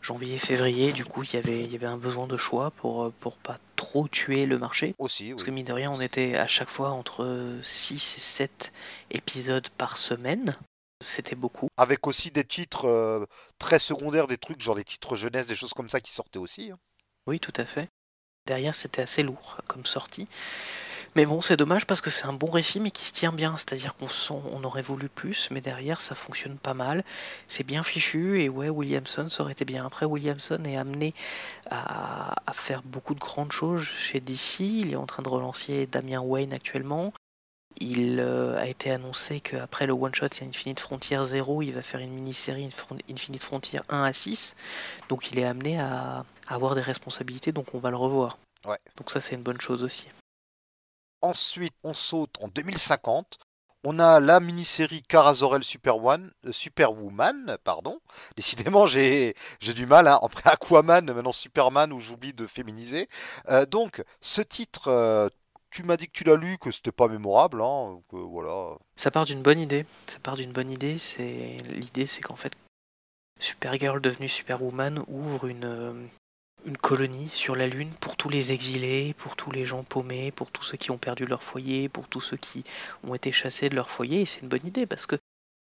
janvier-février, du coup, il y avait, y avait un besoin de choix pour, euh, pour pas trop tuer le marché. Aussi, Parce que mine de rien, on était à chaque fois entre 6 et 7 épisodes par semaine. C'était beaucoup. Avec aussi des titres très secondaires, des trucs genre des titres jeunesse, des choses comme ça qui sortaient aussi. Hein. Oui, tout à fait. Derrière, c'était assez lourd comme sortie. Mais bon, c'est dommage parce que c'est un bon récit, mais qui se tient bien. C'est-à-dire qu'on on aurait voulu plus, mais derrière, ça fonctionne pas mal. C'est bien fichu, et ouais, Williamson, ça aurait été bien. Après, Williamson est amené à, faire beaucoup de grandes choses chez DC. Il est en train de relancer Damien Wayne actuellement. Il euh, a été annoncé qu'après le one-shot Infinite Frontier 0, il va faire une mini-série Infinite Frontier 1 à 6. Donc il est amené à, avoir des responsabilités, donc on va le revoir. Ouais. Donc ça c'est une bonne chose aussi. Ensuite, on saute en 2050. On a la mini-série Carazorel Superwoman, euh, pardon. [LAUGHS] Décidément, j'ai du mal. Hein. Après Aquaman, maintenant Superman, où j'oublie de féminiser. Euh, donc, ce titre, euh, tu m'as dit que tu l'as lu, que c'était pas mémorable, hein, voilà. Ça part d'une bonne idée. Ça part d'une bonne idée. L'idée, c'est qu'en fait, Supergirl devenue Superwoman ouvre une une colonie sur la Lune pour tous les exilés, pour tous les gens paumés, pour tous ceux qui ont perdu leur foyer, pour tous ceux qui ont été chassés de leur foyer. Et c'est une bonne idée parce que,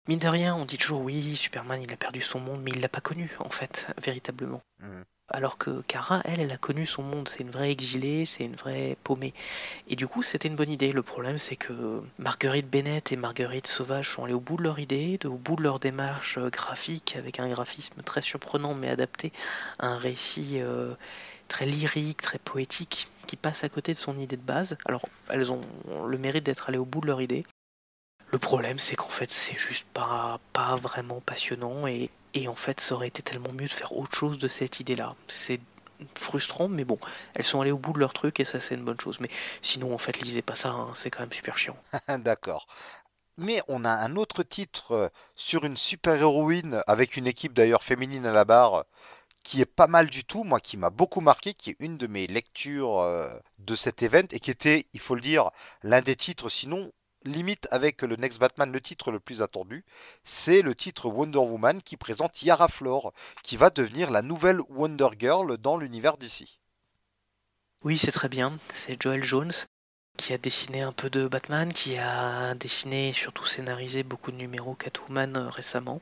mine de rien, on dit toujours oui, Superman il a perdu son monde, mais il l'a pas connu en fait, véritablement. Mmh. Alors que Kara, elle, elle a connu son monde. C'est une vraie exilée, c'est une vraie paumée. Et du coup, c'était une bonne idée. Le problème, c'est que Marguerite Bennett et Marguerite Sauvage sont allées au bout de leur idée, au bout de leur démarche euh, graphique, avec un graphisme très surprenant mais adapté à un récit euh, très lyrique, très poétique, qui passe à côté de son idée de base. Alors, elles ont le mérite d'être allées au bout de leur idée. Le problème, c'est qu'en fait, c'est juste pas, pas vraiment passionnant et, en fait, ça aurait été tellement mieux de faire autre chose de cette idée-là. C'est frustrant, mais bon, elles sont allées au bout de leur truc et ça, c'est une bonne chose. Mais sinon, en fait, lisez pas ça, hein, c'est quand même super chiant. [LAUGHS] D'accord. Mais on a un autre titre euh, sur une super-héroïne avec une équipe d'ailleurs féminine à la barre qui est pas mal du tout, moi qui m'a beaucoup marqué, qui est une de mes lectures euh, de cet event et qui était, il faut le dire, l'un des titres sinon limite avec le Next Batman, le titre le plus attendu, c'est le titre Wonder Woman qui présente Yara Flor, qui va devenir la nouvelle Wonder Girl dans l'univers d'ici. Oui, c'est très bien. C'est Joel Jones qui a dessiné un peu de Batman, qui a dessiné et surtout scénarisé beaucoup de numéros Catwoman euh, récemment.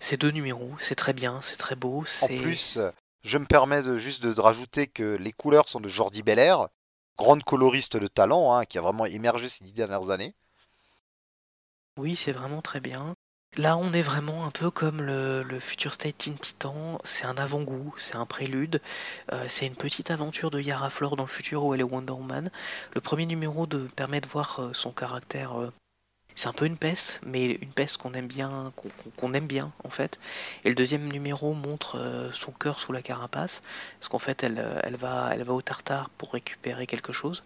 Ces deux numéros, c'est très bien, c'est très beau. En plus, je me permets de, juste de rajouter que les couleurs sont de Jordi Belair, grande coloriste de talent, hein, qui a vraiment émergé ces dix dernières années. Oui, c'est vraiment très bien. Là, on est vraiment un peu comme le, Future State Teen Titan. C'est un avant-goût, c'est un prélude. Euh, c'est une petite aventure de Yara Flor dans le futur où elle est Wonder Woman. Le premier numéro permet de voir euh, son caractère euh, c'est un peu une peste, mais une peste qu'on aime bien, qu'on aime bien en fait. Et le deuxième numéro montre euh, son cœur sous la carapace, parce qu'en fait elle, elle, va, au tartare pour récupérer quelque chose.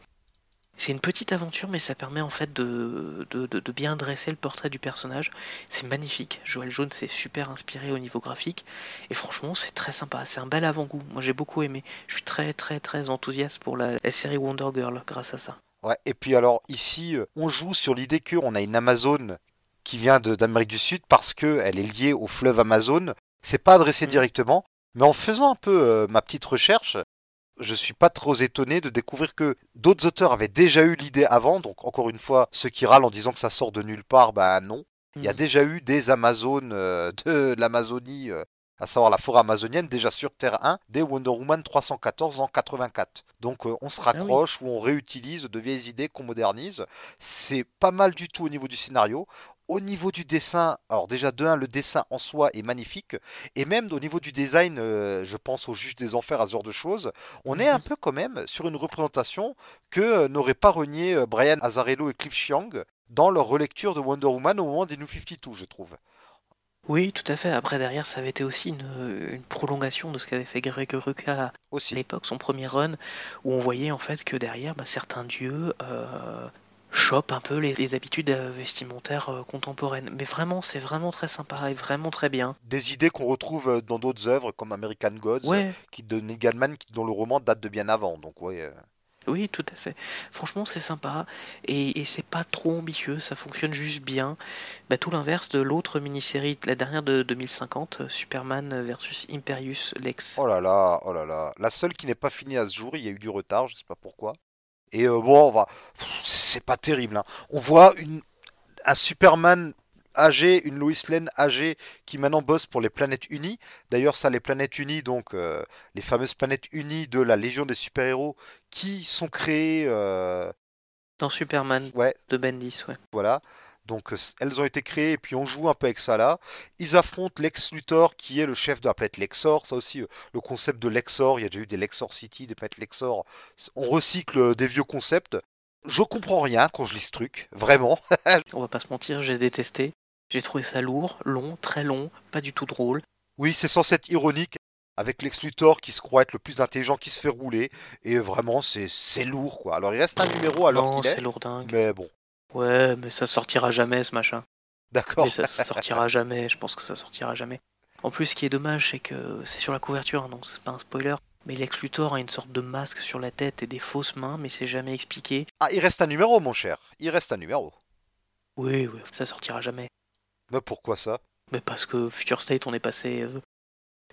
C'est une petite aventure, mais ça permet en fait de, bien dresser le portrait du personnage. C'est magnifique. Joël Jaune, c'est super inspiré au niveau graphique. Et franchement, c'est très sympa. C'est un bel avant-goût. Moi, j'ai beaucoup aimé. Je suis très, très, très enthousiaste pour la série Wonder Girl grâce à ça. Ouais, et puis alors ici, euh, on joue sur l'idée qu'on a une Amazon qui vient d'Amérique du Sud parce qu'elle est liée au fleuve Amazon. C'est pas adressé mm. directement, mais en faisant un peu euh, ma petite recherche, je suis pas trop étonné de découvrir que d'autres auteurs avaient déjà eu l'idée avant. Donc encore une fois, ceux qui râlent en disant que ça sort de nulle part, bah non. Il y a mm. déjà eu des Amazones euh, [LAUGHS] de l'Amazonie à savoir la forêt amazonienne, déjà sur Terre 1, dès Wonder Woman 314 en 84. Donc euh, on se raccroche ou on réutilise de vieilles idées qu'on modernise. C'est pas mal du tout au niveau du scénario. Au niveau du dessin, alors déjà de 1, le dessin en soi est magnifique. Et même au niveau du design, euh, je pense au juge des enfers, à ce genre de choses, on est un peu quand même sur une représentation que euh, n'auraient pas renié Brian Azzarello et Cliff Chiang dans leur relecture de Wonder Woman au moment des New 52, je trouve. Oui, tout à fait. Après, derrière, ça avait été aussi une, prolongation de ce qu'avait fait Greg Rucka à l'époque, son premier run, où on voyait en fait que derrière, bah, certains dieux euh, chopent un peu les, habitudes euh, vestimentaires euh, contemporaines. Mais vraiment, c'est vraiment très sympa et vraiment très bien. Des idées qu'on retrouve dans d'autres œuvres comme American Gods, qui de Neil Gaiman, dont le roman date de bien avant. Donc, ouais. Oui, tout à fait. Franchement, c'est sympa et, c'est pas trop ambitieux, ça fonctionne juste bien. Bah, tout l'inverse de l'autre mini-série, la dernière de 2050, Superman versus Imperius Lex. Oh là là, oh là là. La seule qui n'est pas finie à ce jour, il y a eu du retard, je sais pas pourquoi. Et euh, bon, on va... c'est pas terrible. Hein. On voit une... un Superman âgée, une Lois Lane âgée qui maintenant bosse pour les planètes unies. D'ailleurs, ça, les planètes unies, donc euh, les fameuses planètes unies de la Légion des super-héros qui sont créées. Euh, Dans Superman ouais. de Bendis, ouais. Voilà. Donc euh, elles ont été créées et puis on joue un peu avec ça là. Ils affrontent Lex Luthor qui est le chef de la planète Lexor. Ça aussi, le concept de Lexor, il y a déjà eu des Lexor City, des planètes Lexor. On recycle des vieux concepts. Je comprends rien quand je lis ce truc, vraiment. [LAUGHS] on va pas se mentir, j'ai détesté. J'ai trouvé ça lourd, long, très long, pas du tout drôle. Oui, c'est censé être ironique, avec Lex Luthor qui se croit être le plus intelligent qui se fait rouler, et vraiment, c'est lourd, quoi. Alors, il reste un numéro alors qu'il est. c'est lourdingue. Mais bon. Ouais, mais ça sortira jamais, ce machin. D'accord. ça, sortira jamais, je pense que ça sortira jamais. En plus, ce qui est dommage, c'est que c'est sur la couverture, hein, donc c'est pas un spoiler. Mais Lex Luthor a une sorte de masque sur la tête et des fausses mains, mais c'est jamais expliqué. Ah, il reste un numéro, mon cher. Il reste un numéro. Oui, oui, ça sortira jamais. Mais pourquoi ça? Mais parce que Future State, on est passé. Euh,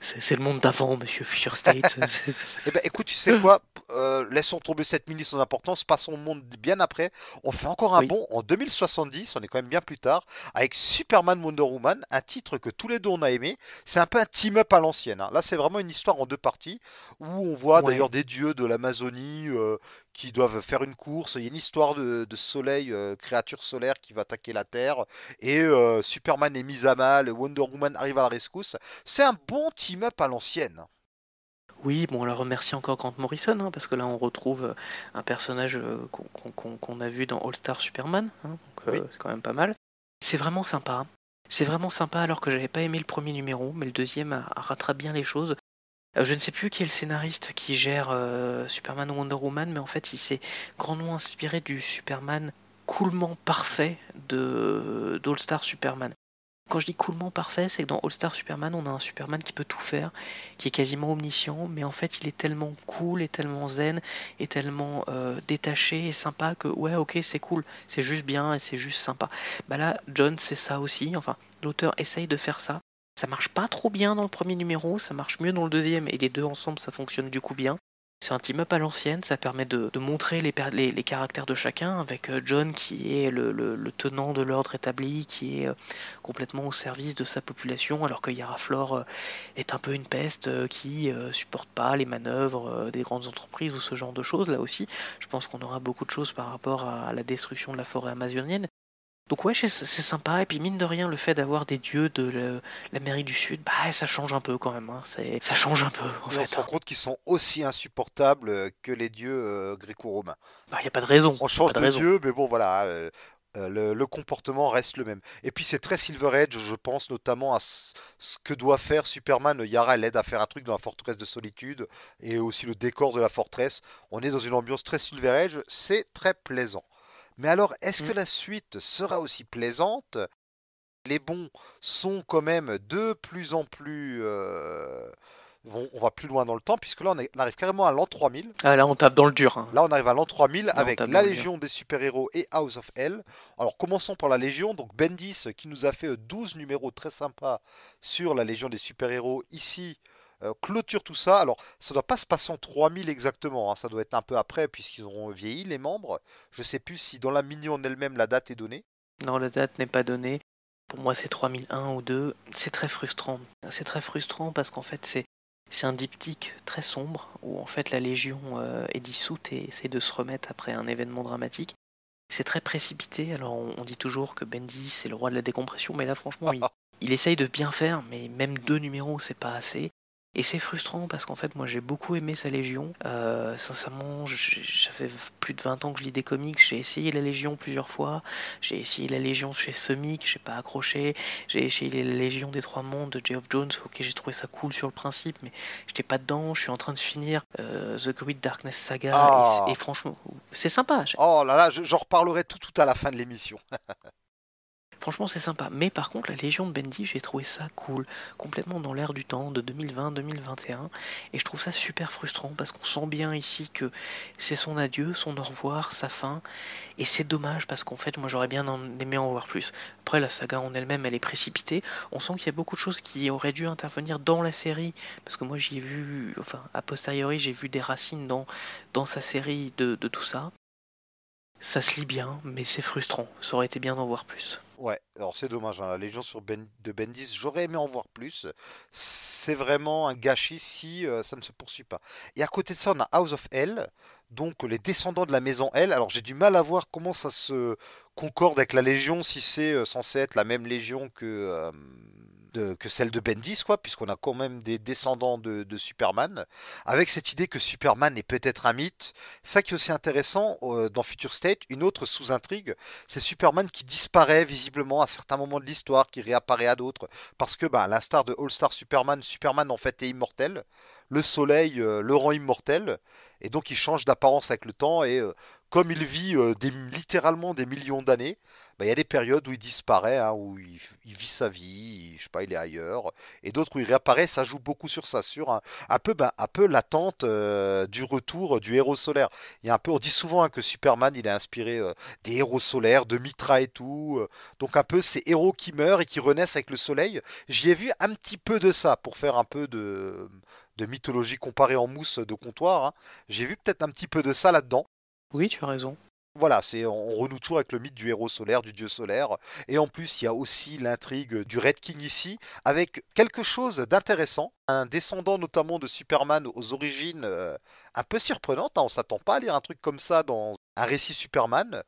c'est le monde d'avant, monsieur Future State. [LAUGHS] eh ben, écoute, tu sais quoi? Euh, Laissons tomber cette mini sans importance, passons au monde bien après. On fait encore un bond en 2070, on est quand même bien plus tard, avec Superman Wonder Woman, un titre que tous les deux on a aimé. C'est un peu un team-up à l'ancienne. Hein. Là, c'est vraiment une histoire en deux parties, où on voit d'ailleurs des dieux de l'Amazonie, euh, qui doivent faire une course. Il y a une histoire de, soleil, euh, créature solaire qui va attaquer la Terre. Et Superman est mis à mal, Wonder Woman arrive à la rescousse. C'est un bon team-up à l'ancienne. Oui, bon, on la remercie encore Grant Morrison, hein, parce que là on retrouve euh, un personnage qu'on a vu dans All Star Superman, hein, donc c'est quand même pas mal. C'est vraiment sympa. C'est vraiment sympa alors que j'avais pas aimé le premier numéro, mais le deuxième a, rattrape bien les choses. Euh, je ne sais plus qui est le scénariste qui gère euh, Superman ou Wonder Woman, mais en fait, il s'est grandement inspiré du Superman coolement parfait de d'All Star Superman. Quand je dis coolement parfait, c'est que dans All Star Superman, on a un Superman qui peut tout faire, qui est quasiment omniscient, mais en fait, il est tellement cool et tellement zen et tellement euh, détaché et sympa que ouais, ok, c'est cool, c'est juste bien et c'est juste sympa. Bah là, John, c'est ça aussi. Enfin, l'auteur essaye de faire ça. Ça marche pas trop bien dans le premier numéro, ça marche mieux dans le deuxième, et les deux ensemble, ça fonctionne du coup bien. C'est un team-up à l'ancienne, ça permet de, montrer les, caractères de chacun, avec euh, John qui est le, tenant de l'ordre établi, qui est euh, complètement au service de sa population, alors que Yara Flore euh, est un peu une peste qui supporte pas les manœuvres des grandes entreprises ou ce genre de choses. Là aussi, je pense qu'on aura beaucoup de choses par rapport à la destruction de la forêt amazonienne. Donc ouais, c'est sympa. Et puis mine de rien, le fait d'avoir des dieux de l'Amérique du Sud, bah ça change un peu quand même. Hein. Ça change un peu en fait. On se rend compte qu'ils sont aussi insupportables euh, que les dieux euh, gréco-romains. Bah y a pas de raison. On change de, dieu, mais bon voilà. Euh, le, comportement reste le même. Et puis c'est très Silver Edge, je pense notamment à ce que doit faire Superman. Yara l'aide à faire un truc dans la forteresse de solitude et aussi le décor de la forteresse. On est dans une ambiance très Silver Edge, c'est très plaisant. Mais alors, est-ce que mmh. la suite sera aussi plaisante? Les bons sont quand même de plus en plus... Euh, on va plus loin dans le temps, puisque là, on, arrive carrément à l'an 3000. Ah, là, on tape dans le dur. Hein. Là, on arrive à l'an 3000 avec la Légion des super-héros et House of Hell. Alors, commençons par la Légion. Donc, Bendis, qui nous a fait 12 numéros très sympas sur la Légion des super-héros. Ici, euh, clôture tout ça. Alors, ça doit pas se passer en 3000 exactement, hein. ça doit être un peu après, puisqu'ils auront vieilli, les membres. Je sais plus si dans la mini en elle-même, la date est donnée. Non, la date n'est pas donnée. Pour moi, c'est 3001 ou 2. C'est très frustrant. C'est très frustrant parce qu'en fait, c'est c'est un diptyque très sombre où en fait la Légion euh, est dissoute et essaie de se remettre après un événement dramatique. C'est très précipité. Alors on, dit toujours que Bendy c'est le roi de la décompression, mais là franchement il, [LAUGHS] il essaye de bien faire, mais même deux numéros c'est pas assez. Et c'est frustrant parce qu'en fait, moi j'ai beaucoup aimé sa Légion. Euh, sincèrement, j'avais plus de 20 ans que je lis des comics. J'ai essayé la Légion plusieurs fois. J'ai essayé la Légion chez Semic, j'ai pas accroché. J'ai essayé la Légion des Trois Mondes de Geoff Jones. Ok, j'ai trouvé ça cool sur le principe, mais j'étais pas dedans. Je suis en train de finir euh, The Great Darkness Saga. Et, ah. franchement, c'est sympa. Oh là là, j'en reparlerai tout, tout à la fin de l'émission. [LAUGHS] Franchement, c'est sympa. Mais par contre, la Légion de Bendy, j'ai trouvé ça cool. Complètement dans l'air du temps de 2020-2021. Et je trouve ça super frustrant parce qu'on sent bien ici que c'est son adieu, son au revoir, sa fin. Et c'est dommage parce qu'en fait, moi j'aurais bien aimé en voir plus. Après, la saga en elle-même, elle est précipitée. On sent qu'il y a beaucoup de choses qui auraient dû intervenir dans la série. Parce que moi, j'y ai vu, enfin, a posteriori, j'ai vu des racines dans, sa série de tout ça. Ça se lit bien, mais c'est frustrant. Ça aurait été bien d'en voir plus. Ouais, alors c'est dommage, hein, la Légion sur ben, de Bendis, j'aurais aimé en voir plus. C'est vraiment un gâchis si euh, ça ne se poursuit pas. Et à côté de ça, on a House of Hell, donc les descendants de la maison L. Alors j'ai du mal à voir comment ça se concorde avec la Légion, si c'est euh, censé être la même Légion que... Euh, que celle de Bendis, quoi, puisqu'on a quand même des descendants de, Superman, avec cette idée que Superman est peut-être un mythe. Ça qui est aussi intéressant euh, dans Future State, une autre sous-intrigue, c'est Superman qui disparaît visiblement à certains moments de l'histoire, qui réapparaît à d'autres, parce que, bah, à l'instar de All Star Superman, Superman en fait est immortel. Le soleil euh, le rend immortel, et donc il change d'apparence avec le temps, et euh, comme il vit littéralement des millions d'années, bah, il y a des périodes où il disparaît, hein, où il, vit sa vie, je sais pas, il est ailleurs, et d'autres où il réapparaît, ça joue beaucoup sur ça, sur un, peu, bah, peu l'attente euh, du retour du héros solaire. Il y a un peu, on dit souvent hein, que Superman, il est inspiré euh, des héros solaires, de Mitra et tout, euh, donc un peu ces héros qui meurent et qui renaissent avec le soleil. J'y ai vu un petit peu de ça pour faire un peu de, de mythologie comparée en mousse de comptoir. Hein. J'ai vu peut-être un petit peu de ça là-dedans. Oui, tu as raison. Voilà, c'est on renoue toujours avec le mythe du héros solaire, du dieu solaire. Et en plus, il y a aussi l'intrigue du Red King ici, avec quelque chose d'intéressant. Un descendant notamment de Superman aux origines euh, un peu surprenantes. Hein. On s'attend pas à lire un truc comme ça dans un récit Superman.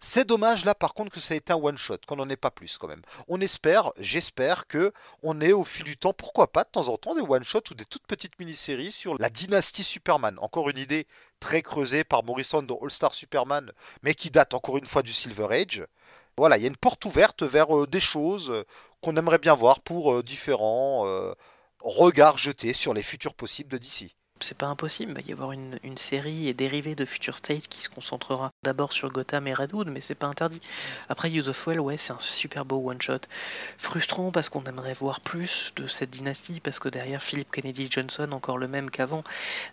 C'est dommage là par contre que ça ait été un one shot, qu'on n'en ait pas plus quand même. On espère, j'espère que on ait au fil du temps, pourquoi pas de temps en temps des one shots ou des toutes petites mini-séries sur la dynastie Superman. Encore une idée très creusée par Morrison dans All Star Superman, mais qui date encore une fois du Silver Age. Voilà, il y a une porte ouverte vers euh, des choses euh, qu'on aimerait bien voir pour euh, différents regards jetés sur les futurs possibles de DC c'est pas impossible, il va y avoir une, série et dérivée de Future State qui se concentrera d'abord sur Gotham et Redwood, mais c'est pas interdit. Après Use of Well, ouais, c'est un super beau one-shot. Frustrant parce qu'on aimerait voir plus de cette dynastie, parce que derrière Philip Kennedy Johnson, encore le même qu'avant,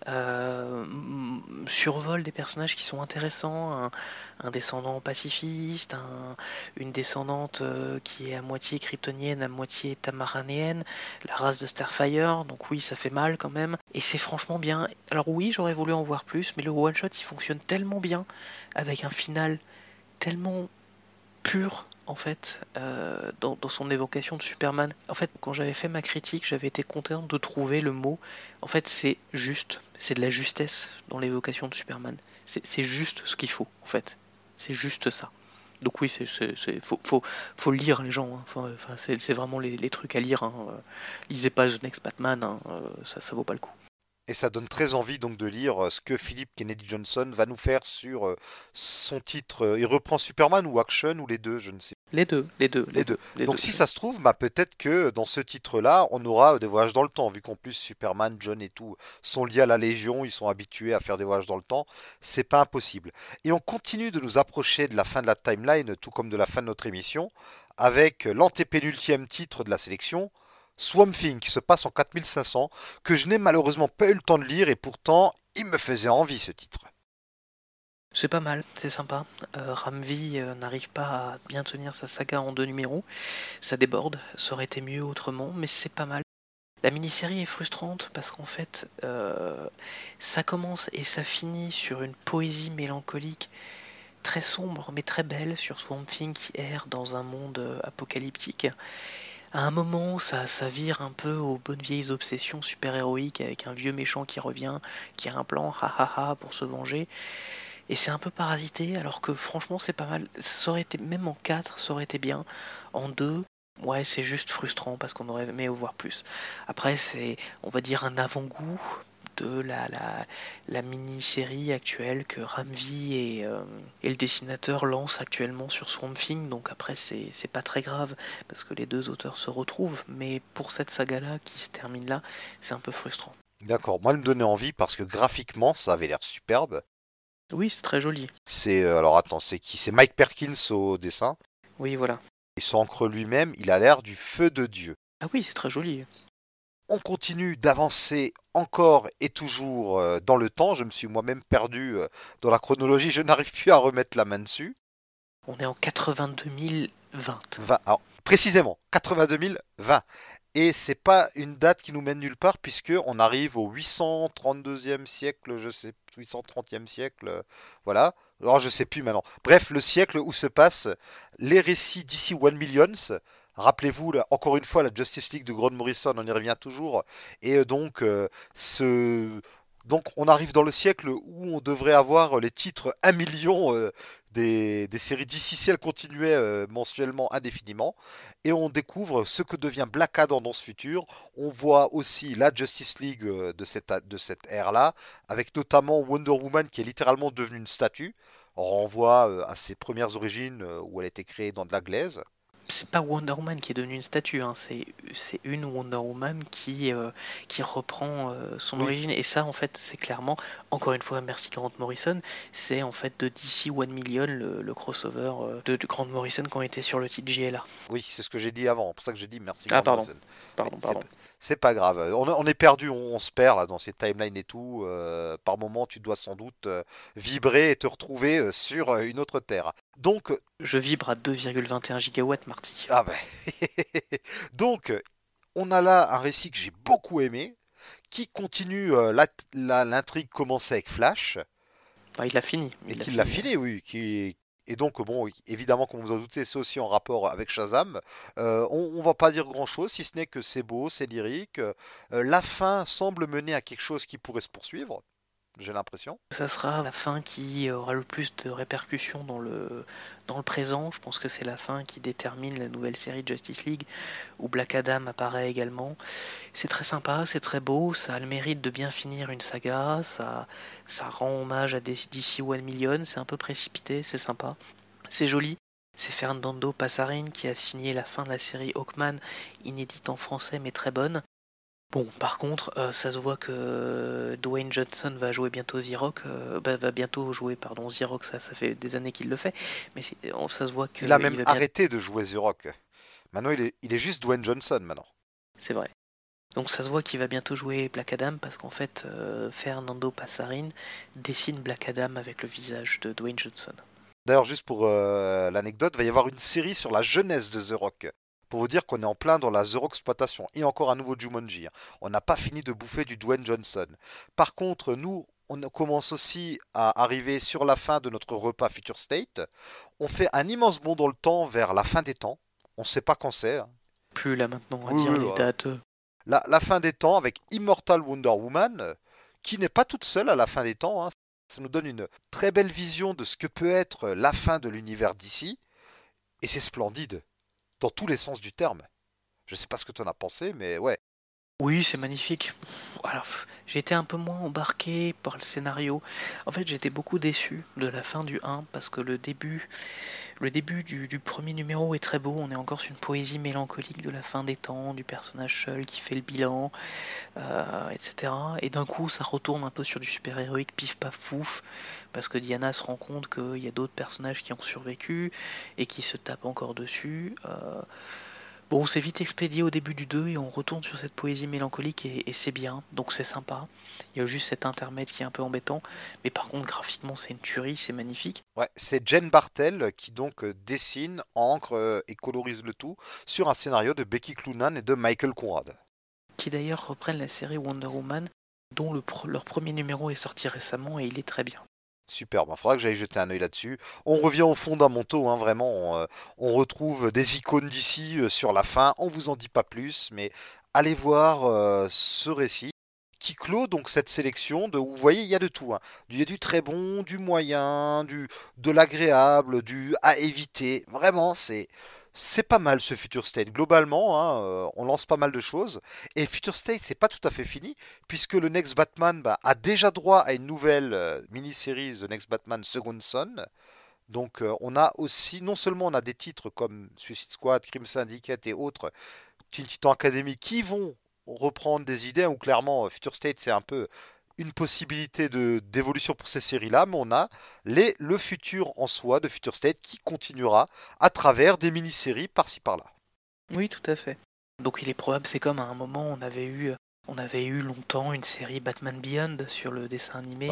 euh, survole des personnages qui sont intéressants, un, descendant pacifiste, une descendante euh, qui est à moitié kryptonienne, à moitié tamaranéenne, la race de Starfire, donc oui, ça fait mal quand même, et c'est franchement bien. Alors oui, j'aurais voulu en voir plus, mais le one shot il fonctionne tellement bien avec un final tellement pur en fait euh, dans, son évocation de Superman. En fait, quand j'avais fait ma critique, j'avais été content de trouver le mot. En fait, c'est juste, c'est de la justesse dans l'évocation de Superman. C'est juste ce qu'il faut en fait. C'est juste ça. Donc oui, c'est faut, faut, lire les gens. Hein. C'est vraiment les, trucs à lire. Hein. Lisez pas The Next Batman, hein. euh, ça vaut pas le coup. Et ça donne très envie donc de lire euh, ce que Philip Kennedy Johnson va nous faire sur euh, son titre. Euh, il reprend Superman ou Action ou les deux, je ne sais. Les deux, les deux, les, deux. donc si ça se trouve, bah, peut-être que dans ce titre-là, on aura des voyages dans le temps, vu qu'en plus Superman, John et tout sont liés à la Légion, ils sont habitués à faire des voyages dans le temps. C'est pas impossible. Et on continue de nous approcher de la fin de la timeline, tout comme de la fin de notre émission, avec l'antépénultième titre de la sélection. Swamp Thing qui se passe en 4500, que je n'ai malheureusement pas eu le temps de lire et pourtant il me faisait envie ce titre. C'est pas mal, c'est sympa. Euh, Ramvi euh, n'arrive pas à bien tenir sa saga en deux numéros. Ça déborde, ça aurait été mieux autrement, mais c'est pas mal. La mini-série est frustrante parce qu'en fait, euh, ça commence et ça finit sur une poésie mélancolique très sombre mais très belle sur Swamp Thing qui erre dans un monde apocalyptique. À un moment, ça, vire un peu aux bonnes vieilles obsessions super-héroïques avec un vieux méchant qui revient, qui a un plan, ha ha ha, pour se venger. Et c'est un peu parasité, alors que franchement, c'est pas mal. Ça aurait même en 4, ça aurait été bien. En 2, ouais, c'est juste frustrant parce qu'on aurait aimé voir plus. Après, c'est, on va dire, un avant-goût de la, la, la mini-série actuelle que Ramvi et, euh, et le dessinateur lancent actuellement sur Swamp Thing. Donc après, c'est c'est pas très grave parce que les deux auteurs se retrouvent. Mais pour cette saga-là qui se termine là, c'est un peu frustrant. D'accord, moi, elle me donnait envie parce que graphiquement, ça avait l'air superbe. Oui, c'est très joli. C'est euh, alors attends, c'est qui? C'est Mike Perkins au dessin. Oui, voilà. Et son encre lui-même, il a l'air du feu de Dieu. Ah oui, c'est très joli. On continue d'avancer encore et toujours euh, dans le temps. Je me suis moi-même perdu euh, dans la chronologie. Je n'arrive plus à remettre la main dessus. On est en 82 020. 20, alors, précisément, 82 020. Et c'est pas une date qui nous mène nulle part puisque on arrive au 832e siècle, je sais, 830e siècle, euh, voilà. Alors je sais plus maintenant. Bref, le siècle où se passent les récits d'ici One Millions. Rappelez-vous, encore une fois, la Justice League de Grant Morrison, on y revient toujours. Et euh, donc, euh, donc, on arrive dans le siècle où on devrait avoir les titres 1 million euh, des, séries d'ici si elles continuaient euh, mensuellement indéfiniment. Et on découvre ce que devient Black Adam dans ce futur. On voit aussi la Justice League euh, de cette, de cette ère-là, avec notamment Wonder Woman qui est littéralement devenue une statue. On renvoie euh, à ses premières origines euh, où elle a été créée dans de la glaise. C'est pas Wonder Woman qui est devenue une statue, hein, c'est une Wonder Woman qui, euh, qui reprend euh, son Oui. origine. Et ça, en fait, c'est clairement, encore une fois, merci Grant Morrison, c'est en fait de DC One Million, le, le crossover euh, de, de Grant Morrison qui ont été sur le titre JLA. Oui, c'est ce que j'ai dit avant. C'est pour ça que j'ai dit merci. Ah, Grant pardon. Morrison. Pardon, pardon. C'est- pas grave. On, on est perdu, on, on se perd là dans ces timelines et tout. Euh, par moment, tu dois sans doute euh, vibrer et te retrouver euh, sur une autre terre. Donc, Je vibre à 2,21 gigawatts, Marty. ah ben. [LAUGHS] Donc, on a là un récit que j'ai beaucoup aimé, qui continue l'intrigue commencée avec Flash, Bah, il l'a fini. et il l'a qui l'a fini. fini, oui. Qui... Et donc, bon, évidemment, comme vous en doutez, c'est aussi en rapport avec Shazam. Euh, on, on va pas dire grand-chose, si ce n'est que c'est beau, c'est lyrique. Euh, la fin semble mener à quelque chose qui pourrait se poursuivre, j'ai l'impression. Ça sera la fin qui aura le plus de répercussions dans le, dans le présent. Je pense que c'est la fin qui détermine la nouvelle série Justice League, où Black Adam apparaît également. C'est très sympa, c'est très beau, ça a le mérite de bien finir une saga, ça, ça rend hommage à DC One Million, c'est un peu précipité, c'est sympa. C'est joli. C'est Fernando Passarin qui a signé la fin de la série Hawkman, inédite en français mais très bonne. Bon, par contre, euh, ça se voit que Dwayne Johnson va jouer bientôt Xerox, euh, bah, va bientôt jouer, pardon, Xerox, ça, ça fait des années qu'il le fait, mais on- ça se voit que Il a même bien- arrêté de jouer The Rock. Maintenant, il est, il est juste Dwayne Johnson maintenant. C'est vrai. Donc ça se voit qu'il va bientôt jouer Black Adam parce qu'en fait, euh, Fernando Passarin dessine Black Adam avec le visage de Dwayne Johnson. D'ailleurs, juste pour euh, l'anecdote, il va y avoir une série sur la jeunesse de The Rock. Pour vous dire qu'on est en plein dans la The Rock exploitation. Et encore un nouveau Jumanji. hein. On n'a pas fini de bouffer du Dwayne Johnson. Par contre, nous, on commence aussi à arriver sur la fin de notre repas Future State. On fait un immense bond dans le temps vers la fin des temps. On ne sait pas quand c'est. hein. Plus là maintenant à Oui, dire oui, les ouais. dates. La, la fin des temps avec Immortal Wonder Woman, qui n'est pas toute seule à la fin des temps. hein. Ça nous donne une très belle vision de ce que peut être la fin de l'univers d'ici. Et c'est splendide, dans tous les sens du terme. Je sais pas ce que tu en as pensé, mais ouais. Oui, c'est magnifique. Été un peu moins embarqué par le scénario. En fait, j'étais beaucoup déçu de la fin du 1 parce que le début, le début du, du premier numéro est très beau. On est encore sur une poésie mélancolique de la fin des temps, du personnage seul qui fait le bilan, euh, etc. Et d'un coup, ça retourne un peu sur du super-héroïque pif paf fouf parce que Diana se rend compte qu'il y a d'autres personnages qui ont survécu et qui se tapent encore dessus. Euh, Bon, c'est vite expédié au début du 2 et on retourne sur cette poésie mélancolique et, et c'est bien, donc c'est sympa. Il y a juste cet intermède qui est un peu embêtant, mais par contre graphiquement c'est une tuerie, c'est magnifique. Ouais, c'est Jen Bartel qui donc euh, dessine, encre euh, et colorise le tout sur un scénario de Becky Cloonan et de Michael Conrad. Qui d'ailleurs reprennent la série Wonder Woman, dont le leur premier numéro est sorti récemment et il est très bien. Superbe, il faudra que j'aille jeter un oeil là-dessus. On revient aux fondamentaux, hein, vraiment. On, on, retrouve des icônes d'ici sur la fin. On vous en dit pas plus, mais allez voir ce récit qui clôt donc cette sélection de vous voyez il y a de tout hein. il y a du très bon du moyen du de l'agréable du à éviter vraiment c'est c'est pas mal ce Future State. Globalement, hein, euh, on lance pas mal de choses. Et Future State, c'est pas tout à fait fini, puisque le Next Batman bah, a déjà droit à une nouvelle euh, mini-série, The Next Batman Second Son. Donc euh, on a aussi, non seulement on a des titres comme Suicide Squad, Crime Syndicate et autres, Teen Titan Academy, qui vont reprendre des idées, ou clairement Future State c'est un peu une possibilité de d'évolution pour ces séries-là, mais on a les, le futur en soi de Future State qui continuera à travers des mini-séries par-ci par-là. Oui, tout à fait. Donc il est probable, c'est comme à un moment on avait eu on avait eu longtemps une série Batman Beyond sur le dessin animé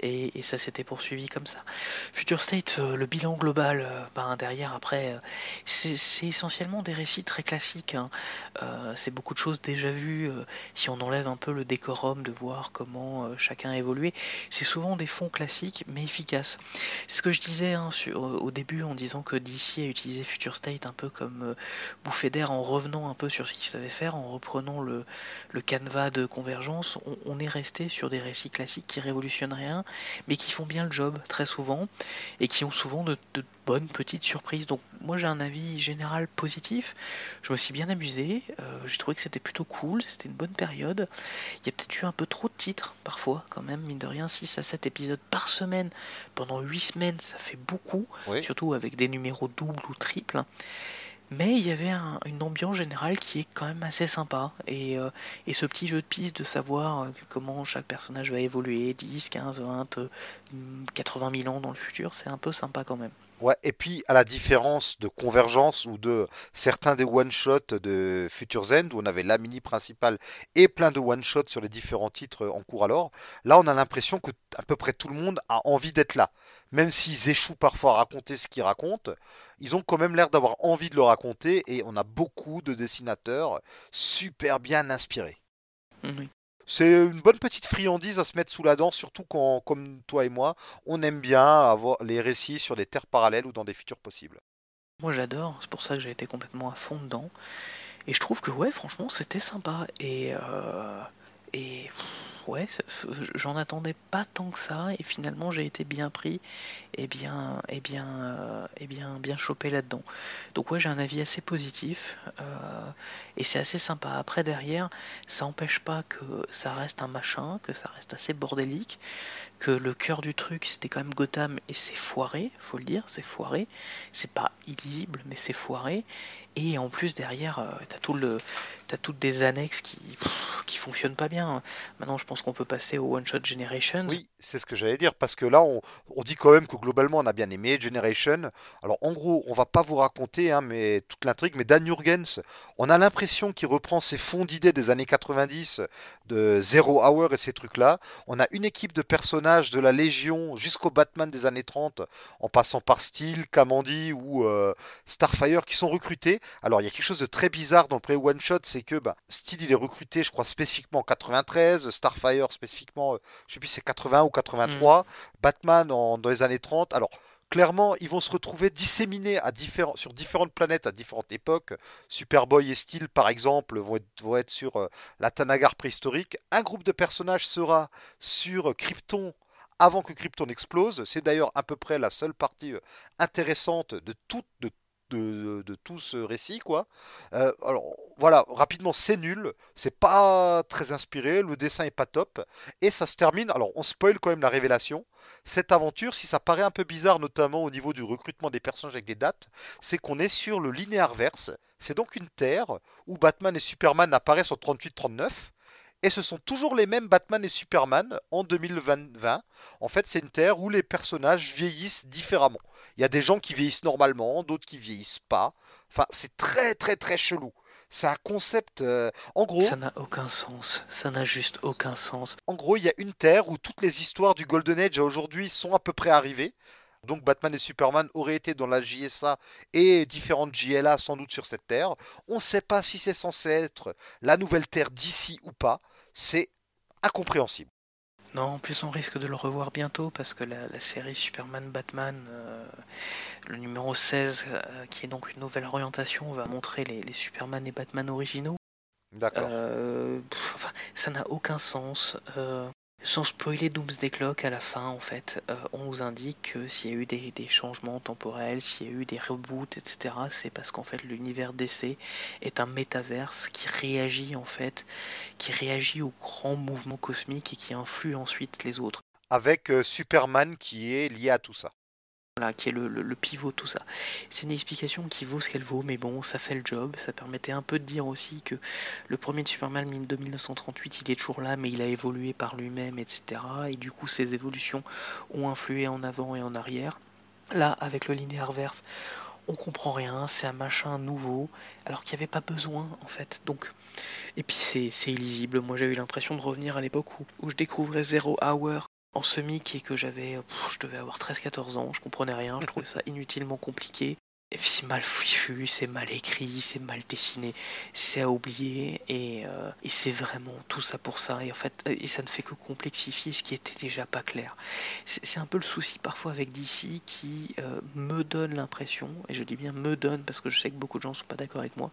et, ça s'était poursuivi comme ça. Future State, euh, le bilan global, ben, derrière après, euh, c'est essentiellement des récits très classiques. Hein. c'est beaucoup de choses déjà vues. si on enlève un peu le décorum de voir comment chacun a évolué, c'est souvent des fonds classiques mais efficaces. C'est ce que je disais hein, au début en disant que DC a utilisé Future State un peu comme bouffée d'air en revenant un peu sur ce qu'il savait faire, en reprenant le, le va de convergence, on, est resté sur des récits classiques qui révolutionnent rien, mais qui font bien le job très souvent et qui ont souvent de, bonnes petites surprises. Donc moi j'ai un avis général positif. Je me suis bien amusé. Euh, j'ai trouvé que c'était plutôt cool. C'était une bonne période. Il y a peut-être eu un peu trop de titres parfois, quand même mine de rien, 6 à 7 épisodes par semaine pendant 8 semaines, ça fait beaucoup, surtout avec des numéros doubles ou triples. Mais il y avait une ambiance générale qui est quand même assez sympa. Et, euh, ce petit jeu de piste de savoir euh, comment chaque personnage va évoluer, 10, 15, 20, 80 000 ans dans le futur, c'est un peu sympa quand même. Ouais, et puis à la différence de Convergence ou de certains des one-shots de Future End, où on avait la mini principale et plein de one-shots sur les différents titres en cours alors, là on a l'impression que à peu près tout le monde a envie d'être là. Même s'ils échouent parfois à raconter ce qu'ils racontent, ils ont quand même l'air d'avoir envie de le raconter et on a beaucoup de dessinateurs super bien inspirés. Oui. C'est une bonne petite friandise à se mettre sous la dent, surtout quand, comme toi et moi, on aime bien avoir les récits sur des terres parallèles ou dans des futurs possibles. Moi j'adore, c'est pour ça que j'ai été complètement à fond dedans. Et je trouve que ouais, franchement, c'était sympa. Et, euh, et ouais, j'en attendais pas tant que ça, et finalement j'ai été bien pris et bien, et bien, euh, et bien, bien chopé là-dedans. Donc ouais, j'ai un avis assez positif, euh, et c'est assez sympa. Après derrière, ça empêche pas que ça reste un machin, que ça reste assez bordélique, que le cœur du truc c'était quand même Gotham et c'est foiré, faut le dire, c'est foiré. C'est pas illisible, mais c'est foiré. Et en plus derrière, euh, t'as tout toutes des annexes qui, qui fonctionnent pas bien. Maintenant, je pense qu'on peut passer au One Shot Generations. Oui, c'est ce que j'allais dire parce que là, on, on, dit quand même que globalement, on a bien aimé Generation. Alors, en gros, on va pas vous raconter, hein, mais toute l'intrigue. Mais Dan Jurgens, on a l'impression qu'il reprend ses fonds d'idées des années 90 de Zero Hour et ces trucs-là. On a une équipe de personnages de la Légion jusqu'au Batman des années 30, en passant par Steel, Kamandi ou euh, Starfire qui sont recrutés. Alors, il y a quelque chose de très bizarre dans le pré-one shot, c'est que bah, Steel il est recruté, je crois, spécifiquement en 93, Starfire spécifiquement, euh, je sais plus, c'est 80 ou 83, mm. Batman en, dans les années 30. Alors, clairement, ils vont se retrouver disséminés à différents, sur différentes planètes à différentes époques. Superboy et Steel, par exemple, vont être, vont être sur euh, la Tanagar préhistorique. Un groupe de personnages sera sur Krypton avant que Krypton explose. C'est d'ailleurs à peu près la seule partie euh, intéressante de tout ce récit. Euh, alors voilà, rapidement, c'est nul, c'est pas très inspiré, le dessin est pas top, et ça se termine. Alors on spoil quand même la révélation. Cette aventure, si ça paraît un peu bizarre, notamment au niveau du recrutement des personnages avec des dates, c'est qu'on est sur le linéaire verse. C'est donc une terre où Batman et Superman apparaissent en 38-39 et ce sont toujours les mêmes Batman et Superman en 2020. En fait, c'est une terre où les personnages vieillissent différemment. Il y a des gens qui vieillissent normalement, d'autres qui vieillissent pas. Enfin, c'est très très très chelou. C'est un concept. Euh, en gros. Ça n'a aucun sens. Ça n'a juste aucun sens. En gros, il y a une terre où toutes les histoires du Golden Age à aujourd'hui sont à peu près arrivées. Donc Batman et Superman auraient été dans la JSA et différentes JLA sans doute sur cette terre. On ne sait pas si c'est censé être la nouvelle terre d'ici ou pas. C'est incompréhensible. Non, en plus on risque de le revoir bientôt parce que la, série Superman Batman, euh, le numéro 16, euh, qui est donc une nouvelle orientation, va montrer les, Superman et Batman originaux. D'accord. enfin, ça n'a aucun sens. Sans spoiler Doomsday Clock à la fin, en fait, euh, on nous indique que s'il y a eu des, changements temporels, s'il y a eu des reboots, etc., c'est parce qu'en fait l'univers DC est un métaverse qui réagit en fait, qui réagit aux grands mouvements cosmiques et qui influe ensuite les autres. Avec euh, Superman qui est lié à tout ça. Voilà, qui est le, pivot, tout ça. C'est une explication qui vaut ce qu'elle vaut, mais bon, ça fait le job. Ça permettait un peu de dire aussi que le premier Superman de 1938, il est toujours là, mais il a évolué par lui-même, etc. Et du coup, ces évolutions ont influé en avant et en arrière. Là, avec le linéaire verse, on comprend rien, c'est un machin nouveau, alors qu'il n'y avait pas besoin en fait. Donc, et puis c'est illisible. Moi, j'ai eu l'impression de revenir à l'époque où, où je découvrais Zero Hour en semi et que j'avais, je devais avoir 13-14 ans, je comprenais rien, je trouvais ça inutilement compliqué. Et puis c'est mal fichu, c'est mal écrit, c'est mal dessiné, c'est à oublier et, euh, et c'est vraiment tout ça pour ça. Et en fait, et ça ne fait que complexifier ce qui était déjà pas clair. C'est un peu le souci parfois avec DC qui euh, me donne l'impression, et je dis bien me donne parce que je sais que beaucoup de gens sont pas d'accord avec moi,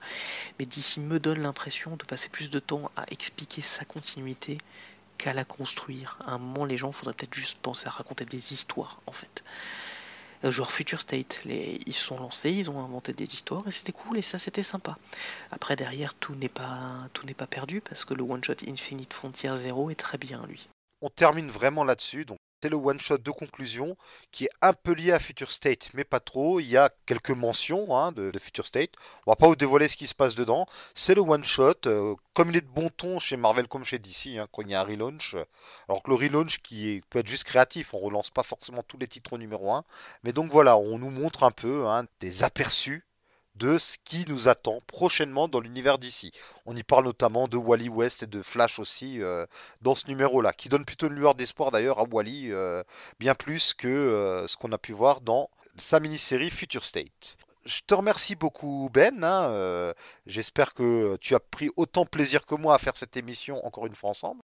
mais DC me donne l'impression de passer plus de temps à expliquer sa continuité qu'à la construire. À un moment, les gens, faudrait peut-être juste penser à raconter des histoires, en fait. Euh, genre Future State, les... ils se sont lancés, ils ont inventé des histoires et c'était cool et ça c'était sympa. Après derrière tout n'est pas tout n'est pas perdu parce que le one shot Infinite Frontier Zero est très bien lui. On termine vraiment là-dessus donc c'est le one-shot de conclusion qui est un peu lié à Future State, mais pas trop. Il y a quelques mentions hein, de, Future State. On va pas vous dévoiler ce qui se passe dedans. C'est le one-shot, euh, comme il est de bon ton chez Marvel comme chez DC, hein, quand il y a un relaunch. Alors que le relaunch qui peut être juste créatif, on relance pas forcément tous les titres au numéro 1. Mais donc voilà, on nous montre un peu hein, des aperçus de ce qui nous attend prochainement dans l'univers d'ici. On y parle notamment de Wally West et de Flash aussi euh, dans ce numéro-là, qui donne plutôt une lueur d'espoir d'ailleurs à Wally, euh, bien plus que euh, ce qu'on a pu voir dans sa mini-série Future State. Je te remercie beaucoup Ben, hein, j'espère que tu as pris autant plaisir que moi à faire cette émission encore une fois ensemble.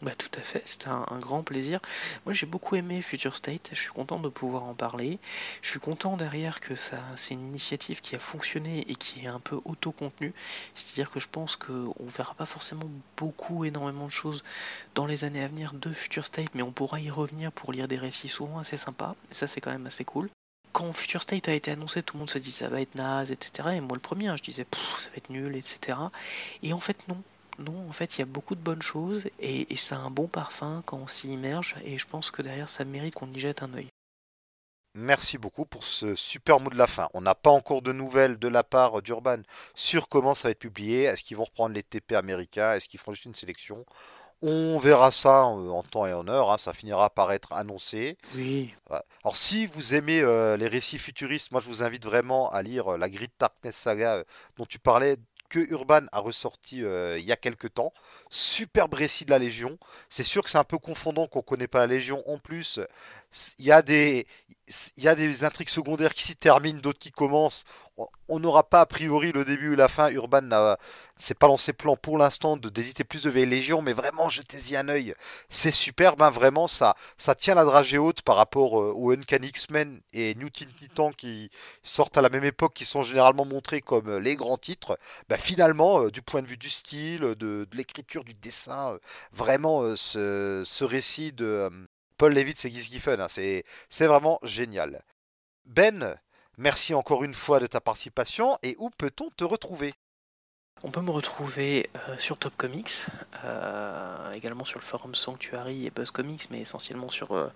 Bah, tout à fait, c'était un, grand plaisir. Moi j'ai beaucoup aimé Future State, je suis content de pouvoir en parler. Je suis content derrière que ça c'est une initiative qui a fonctionné et qui est un peu auto-contenue. C'est-à-dire que je pense qu'on verra pas forcément beaucoup, énormément de choses dans les années à venir de Future State, mais on pourra y revenir pour lire des récits souvent assez sympas. Et ça c'est quand même assez cool quand Future State a été annoncé, tout le monde se dit ça va être naze, etc. Et moi le premier, hein, je disais ça va être nul, etc. Et en fait non, non, en fait, il y a beaucoup de bonnes choses et, ça a un bon parfum quand on s'y immerge et je pense que derrière, ça mérite qu'on y jette un œil. Merci beaucoup pour ce super mot de la fin. On n'a pas encore de nouvelles de la part d'Urban sur comment ça va être publié. Est-ce qu'ils vont reprendre les TP américains Est-ce qu'ils font juste une sélection? On verra ça euh, en temps et en heure, hein. ça finira par être annoncé. Oui. Alors si vous aimez euh, les récits futuristes, moi je vous invite vraiment à lire euh, la Grid Darkness Saga dont tu parlais que Urban a ressorti euh, il y a quelques temps. Superbe récit de la Légion. C'est sûr que c'est un peu confondant qu'on ne connaît pas la Légion. En plus, il y a des, il y a des intrigues secondaires qui s'y terminent, d'autres qui commencent. On n'aura pas a priori le début ou la fin. Urban n'a c'est pas dans ses plans pour l'instant de d'éditer plus de Vieille Légion, mais vraiment jetez-y un œil. C'est superbe, hein, vraiment ça, tient la dragée haute par rapport euh, aux Uncanny X-Men et New Teen Titan qui sortent à la même époque, qui sont généralement montrés comme euh, les grands titres. Bah, finalement, euh, du point de vue du style, de, l'écriture, du dessin, vraiment ce, récit de Paul Levitz et Guy Giffen, hein, c'est vraiment génial. Ben, merci encore une fois de ta participation et où peut-on te retrouver? On peut me retrouver euh, sur Top Comics, euh, également sur le forum Sanctuary et Buzz Comics, mais essentiellement sur, euh,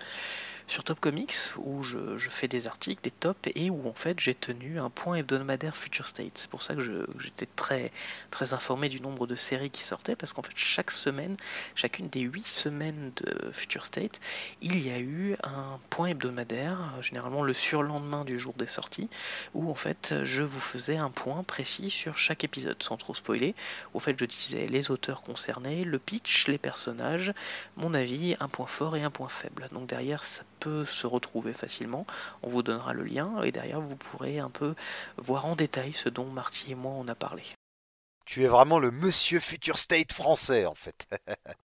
sur Top Comics, où je, fais des articles, des tops, et où en fait j'ai tenu un point hebdomadaire Future State. C'est pour ça que j'étais très, très informé du nombre de séries qui sortaient, parce qu'en fait chaque semaine, chacune des huit semaines de Future State, il y a eu un point hebdomadaire, généralement le surlendemain du jour des sorties, où en fait je vous faisais un point précis sur chaque épisode, sans trop spoiler. Au fait, je disais les auteurs concernés, le pitch, les personnages, mon avis, un point fort et un point faible. Donc derrière, peut se retrouver facilement. On vous donnera le lien et derrière, vous pourrez un peu voir en détail ce dont Marty et moi on a parlé. Tu es vraiment le monsieur Future State français en fait. [LAUGHS]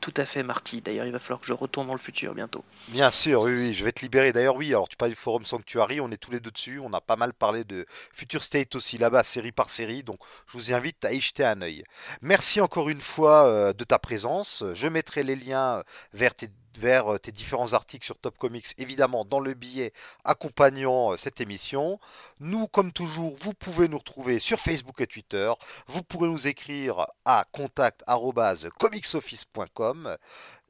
Tout à fait, Marty. D'ailleurs, il va falloir que je retourne dans le futur bientôt. Bien sûr, oui, oui, je vais te libérer. D'ailleurs, oui, alors tu parles du forum Sanctuary, on est tous les deux dessus. On a pas mal parlé de Future State aussi là-bas, série par série. Donc, je vous invite à y jeter un œil. Merci encore une fois euh, de ta présence. Je mettrai les liens vers tes vers euh, tes différents articles sur Top Comics, évidemment dans le billet accompagnant euh, cette émission. Nous, comme toujours, vous pouvez nous retrouver sur Facebook et Twitter. Vous pourrez nous écrire à contact@comicsoffice.com.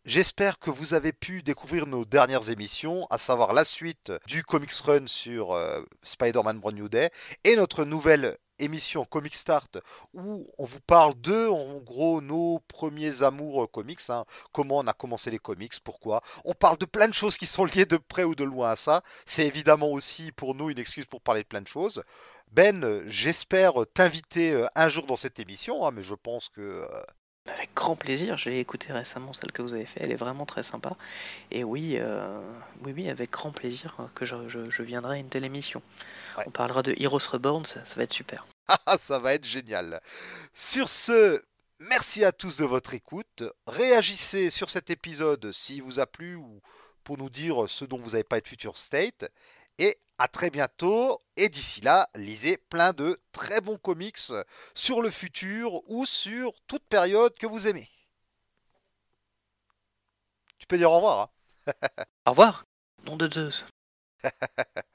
J'espère que vous avez pu découvrir nos dernières émissions, à savoir la suite du Comics Run sur euh, Spider-Man Brand New Day et notre nouvelle émission Comic Start où on vous parle de, en gros, nos premiers amours euh, comics, hein. comment on a commencé les comics, pourquoi. On parle de plein de choses qui sont liées de près ou de loin à ça. C'est évidemment aussi pour nous une excuse pour parler de plein de choses. Ben, euh, j'espère t'inviter un jour dans cette émission, hein, mais je pense que avec grand plaisir, j'ai écouté récemment celle que vous avez fait, elle est vraiment très sympa. Et oui, euh, oui, oui, avec grand plaisir que je, viendrai à une telle émission. On parlera de Heroes Reborn, ça, va être super. Ah, ça va être génial. Sur ce, merci à tous de votre écoute. Réagissez sur cet épisode s'il vous a plu ou pour nous dire ce dont vous n'avez pas de Future State. Et à très bientôt. Et d'ici là, lisez plein de très bons comics sur le futur ou sur toute période que vous aimez. Tu peux dire au revoir. Hein au revoir. Nom de Zeus. [LAUGHS]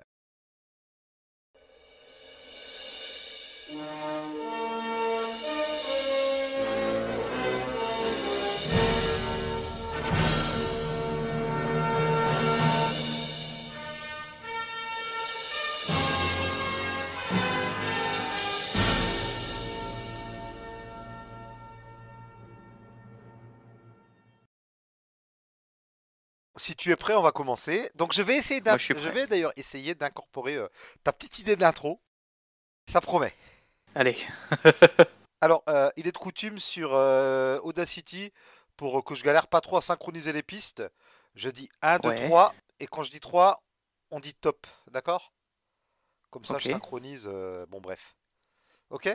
si tu es prêt, on va commencer. Donc je vais essayer je, vais d'ailleurs essayer d'incorporer euh, ta petite idée d'intro. Ça promet. Allez. [LAUGHS] Alors, euh, il est de coutume sur euh, Audacity pour que je galère pas trop à synchroniser les pistes. Je dis 1, 2, 3 et quand je dis 3, on dit top, d'accord? Comme ça je synchronise bon bref. OK?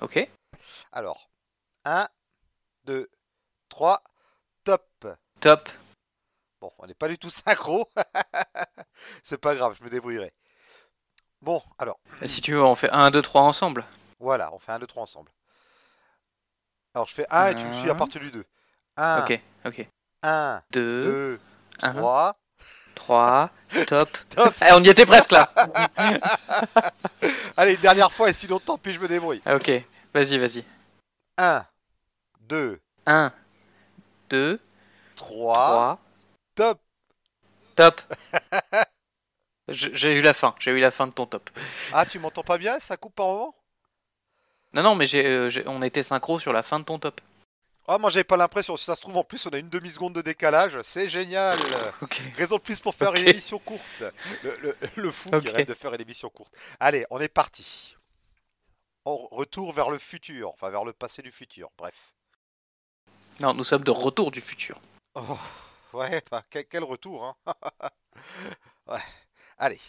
OK. Alors, 1 2 3 top. Top. Bon, on n'est pas du tout [LAUGHS] synchro. c'est pas grave, je me débrouillerai. Bon, alors. si tu veux, on fait 1, 2, 3 ensemble. Voilà, on fait 1, 2, 3 ensemble. Alors je fais 1 et tu me suis à partir du 2. 1. Ok, ok. 1, 2, 3. 3, top. [LAUGHS] top. Eh, on y était presque là. [LAUGHS] Allez, dernière fois et sinon tant pis, je me débrouille. Ok, vas-y, vas-y. 1, 2, 1, 2, 3, 3 Top Top [LAUGHS] J'ai eu la fin, j'ai eu la fin de ton top. Ah, tu m'entends pas bien? Ça coupe par moment? Non, non, mais euh, on était synchro sur la fin de ton top. Ah, moi j'avais pas l'impression. Si ça se trouve, en plus, on a une demi-seconde de décalage. C'est génial. [LAUGHS] Raison de plus pour faire une émission courte. Le, fou qui rêve de faire une émission courte. Allez, on est parti. On retour vers le futur. Enfin, vers le passé du futur. Bref. Non, nous sommes de retour du futur. Oh. Ouais, quel, retour, hein. [LAUGHS] ouais. Allez.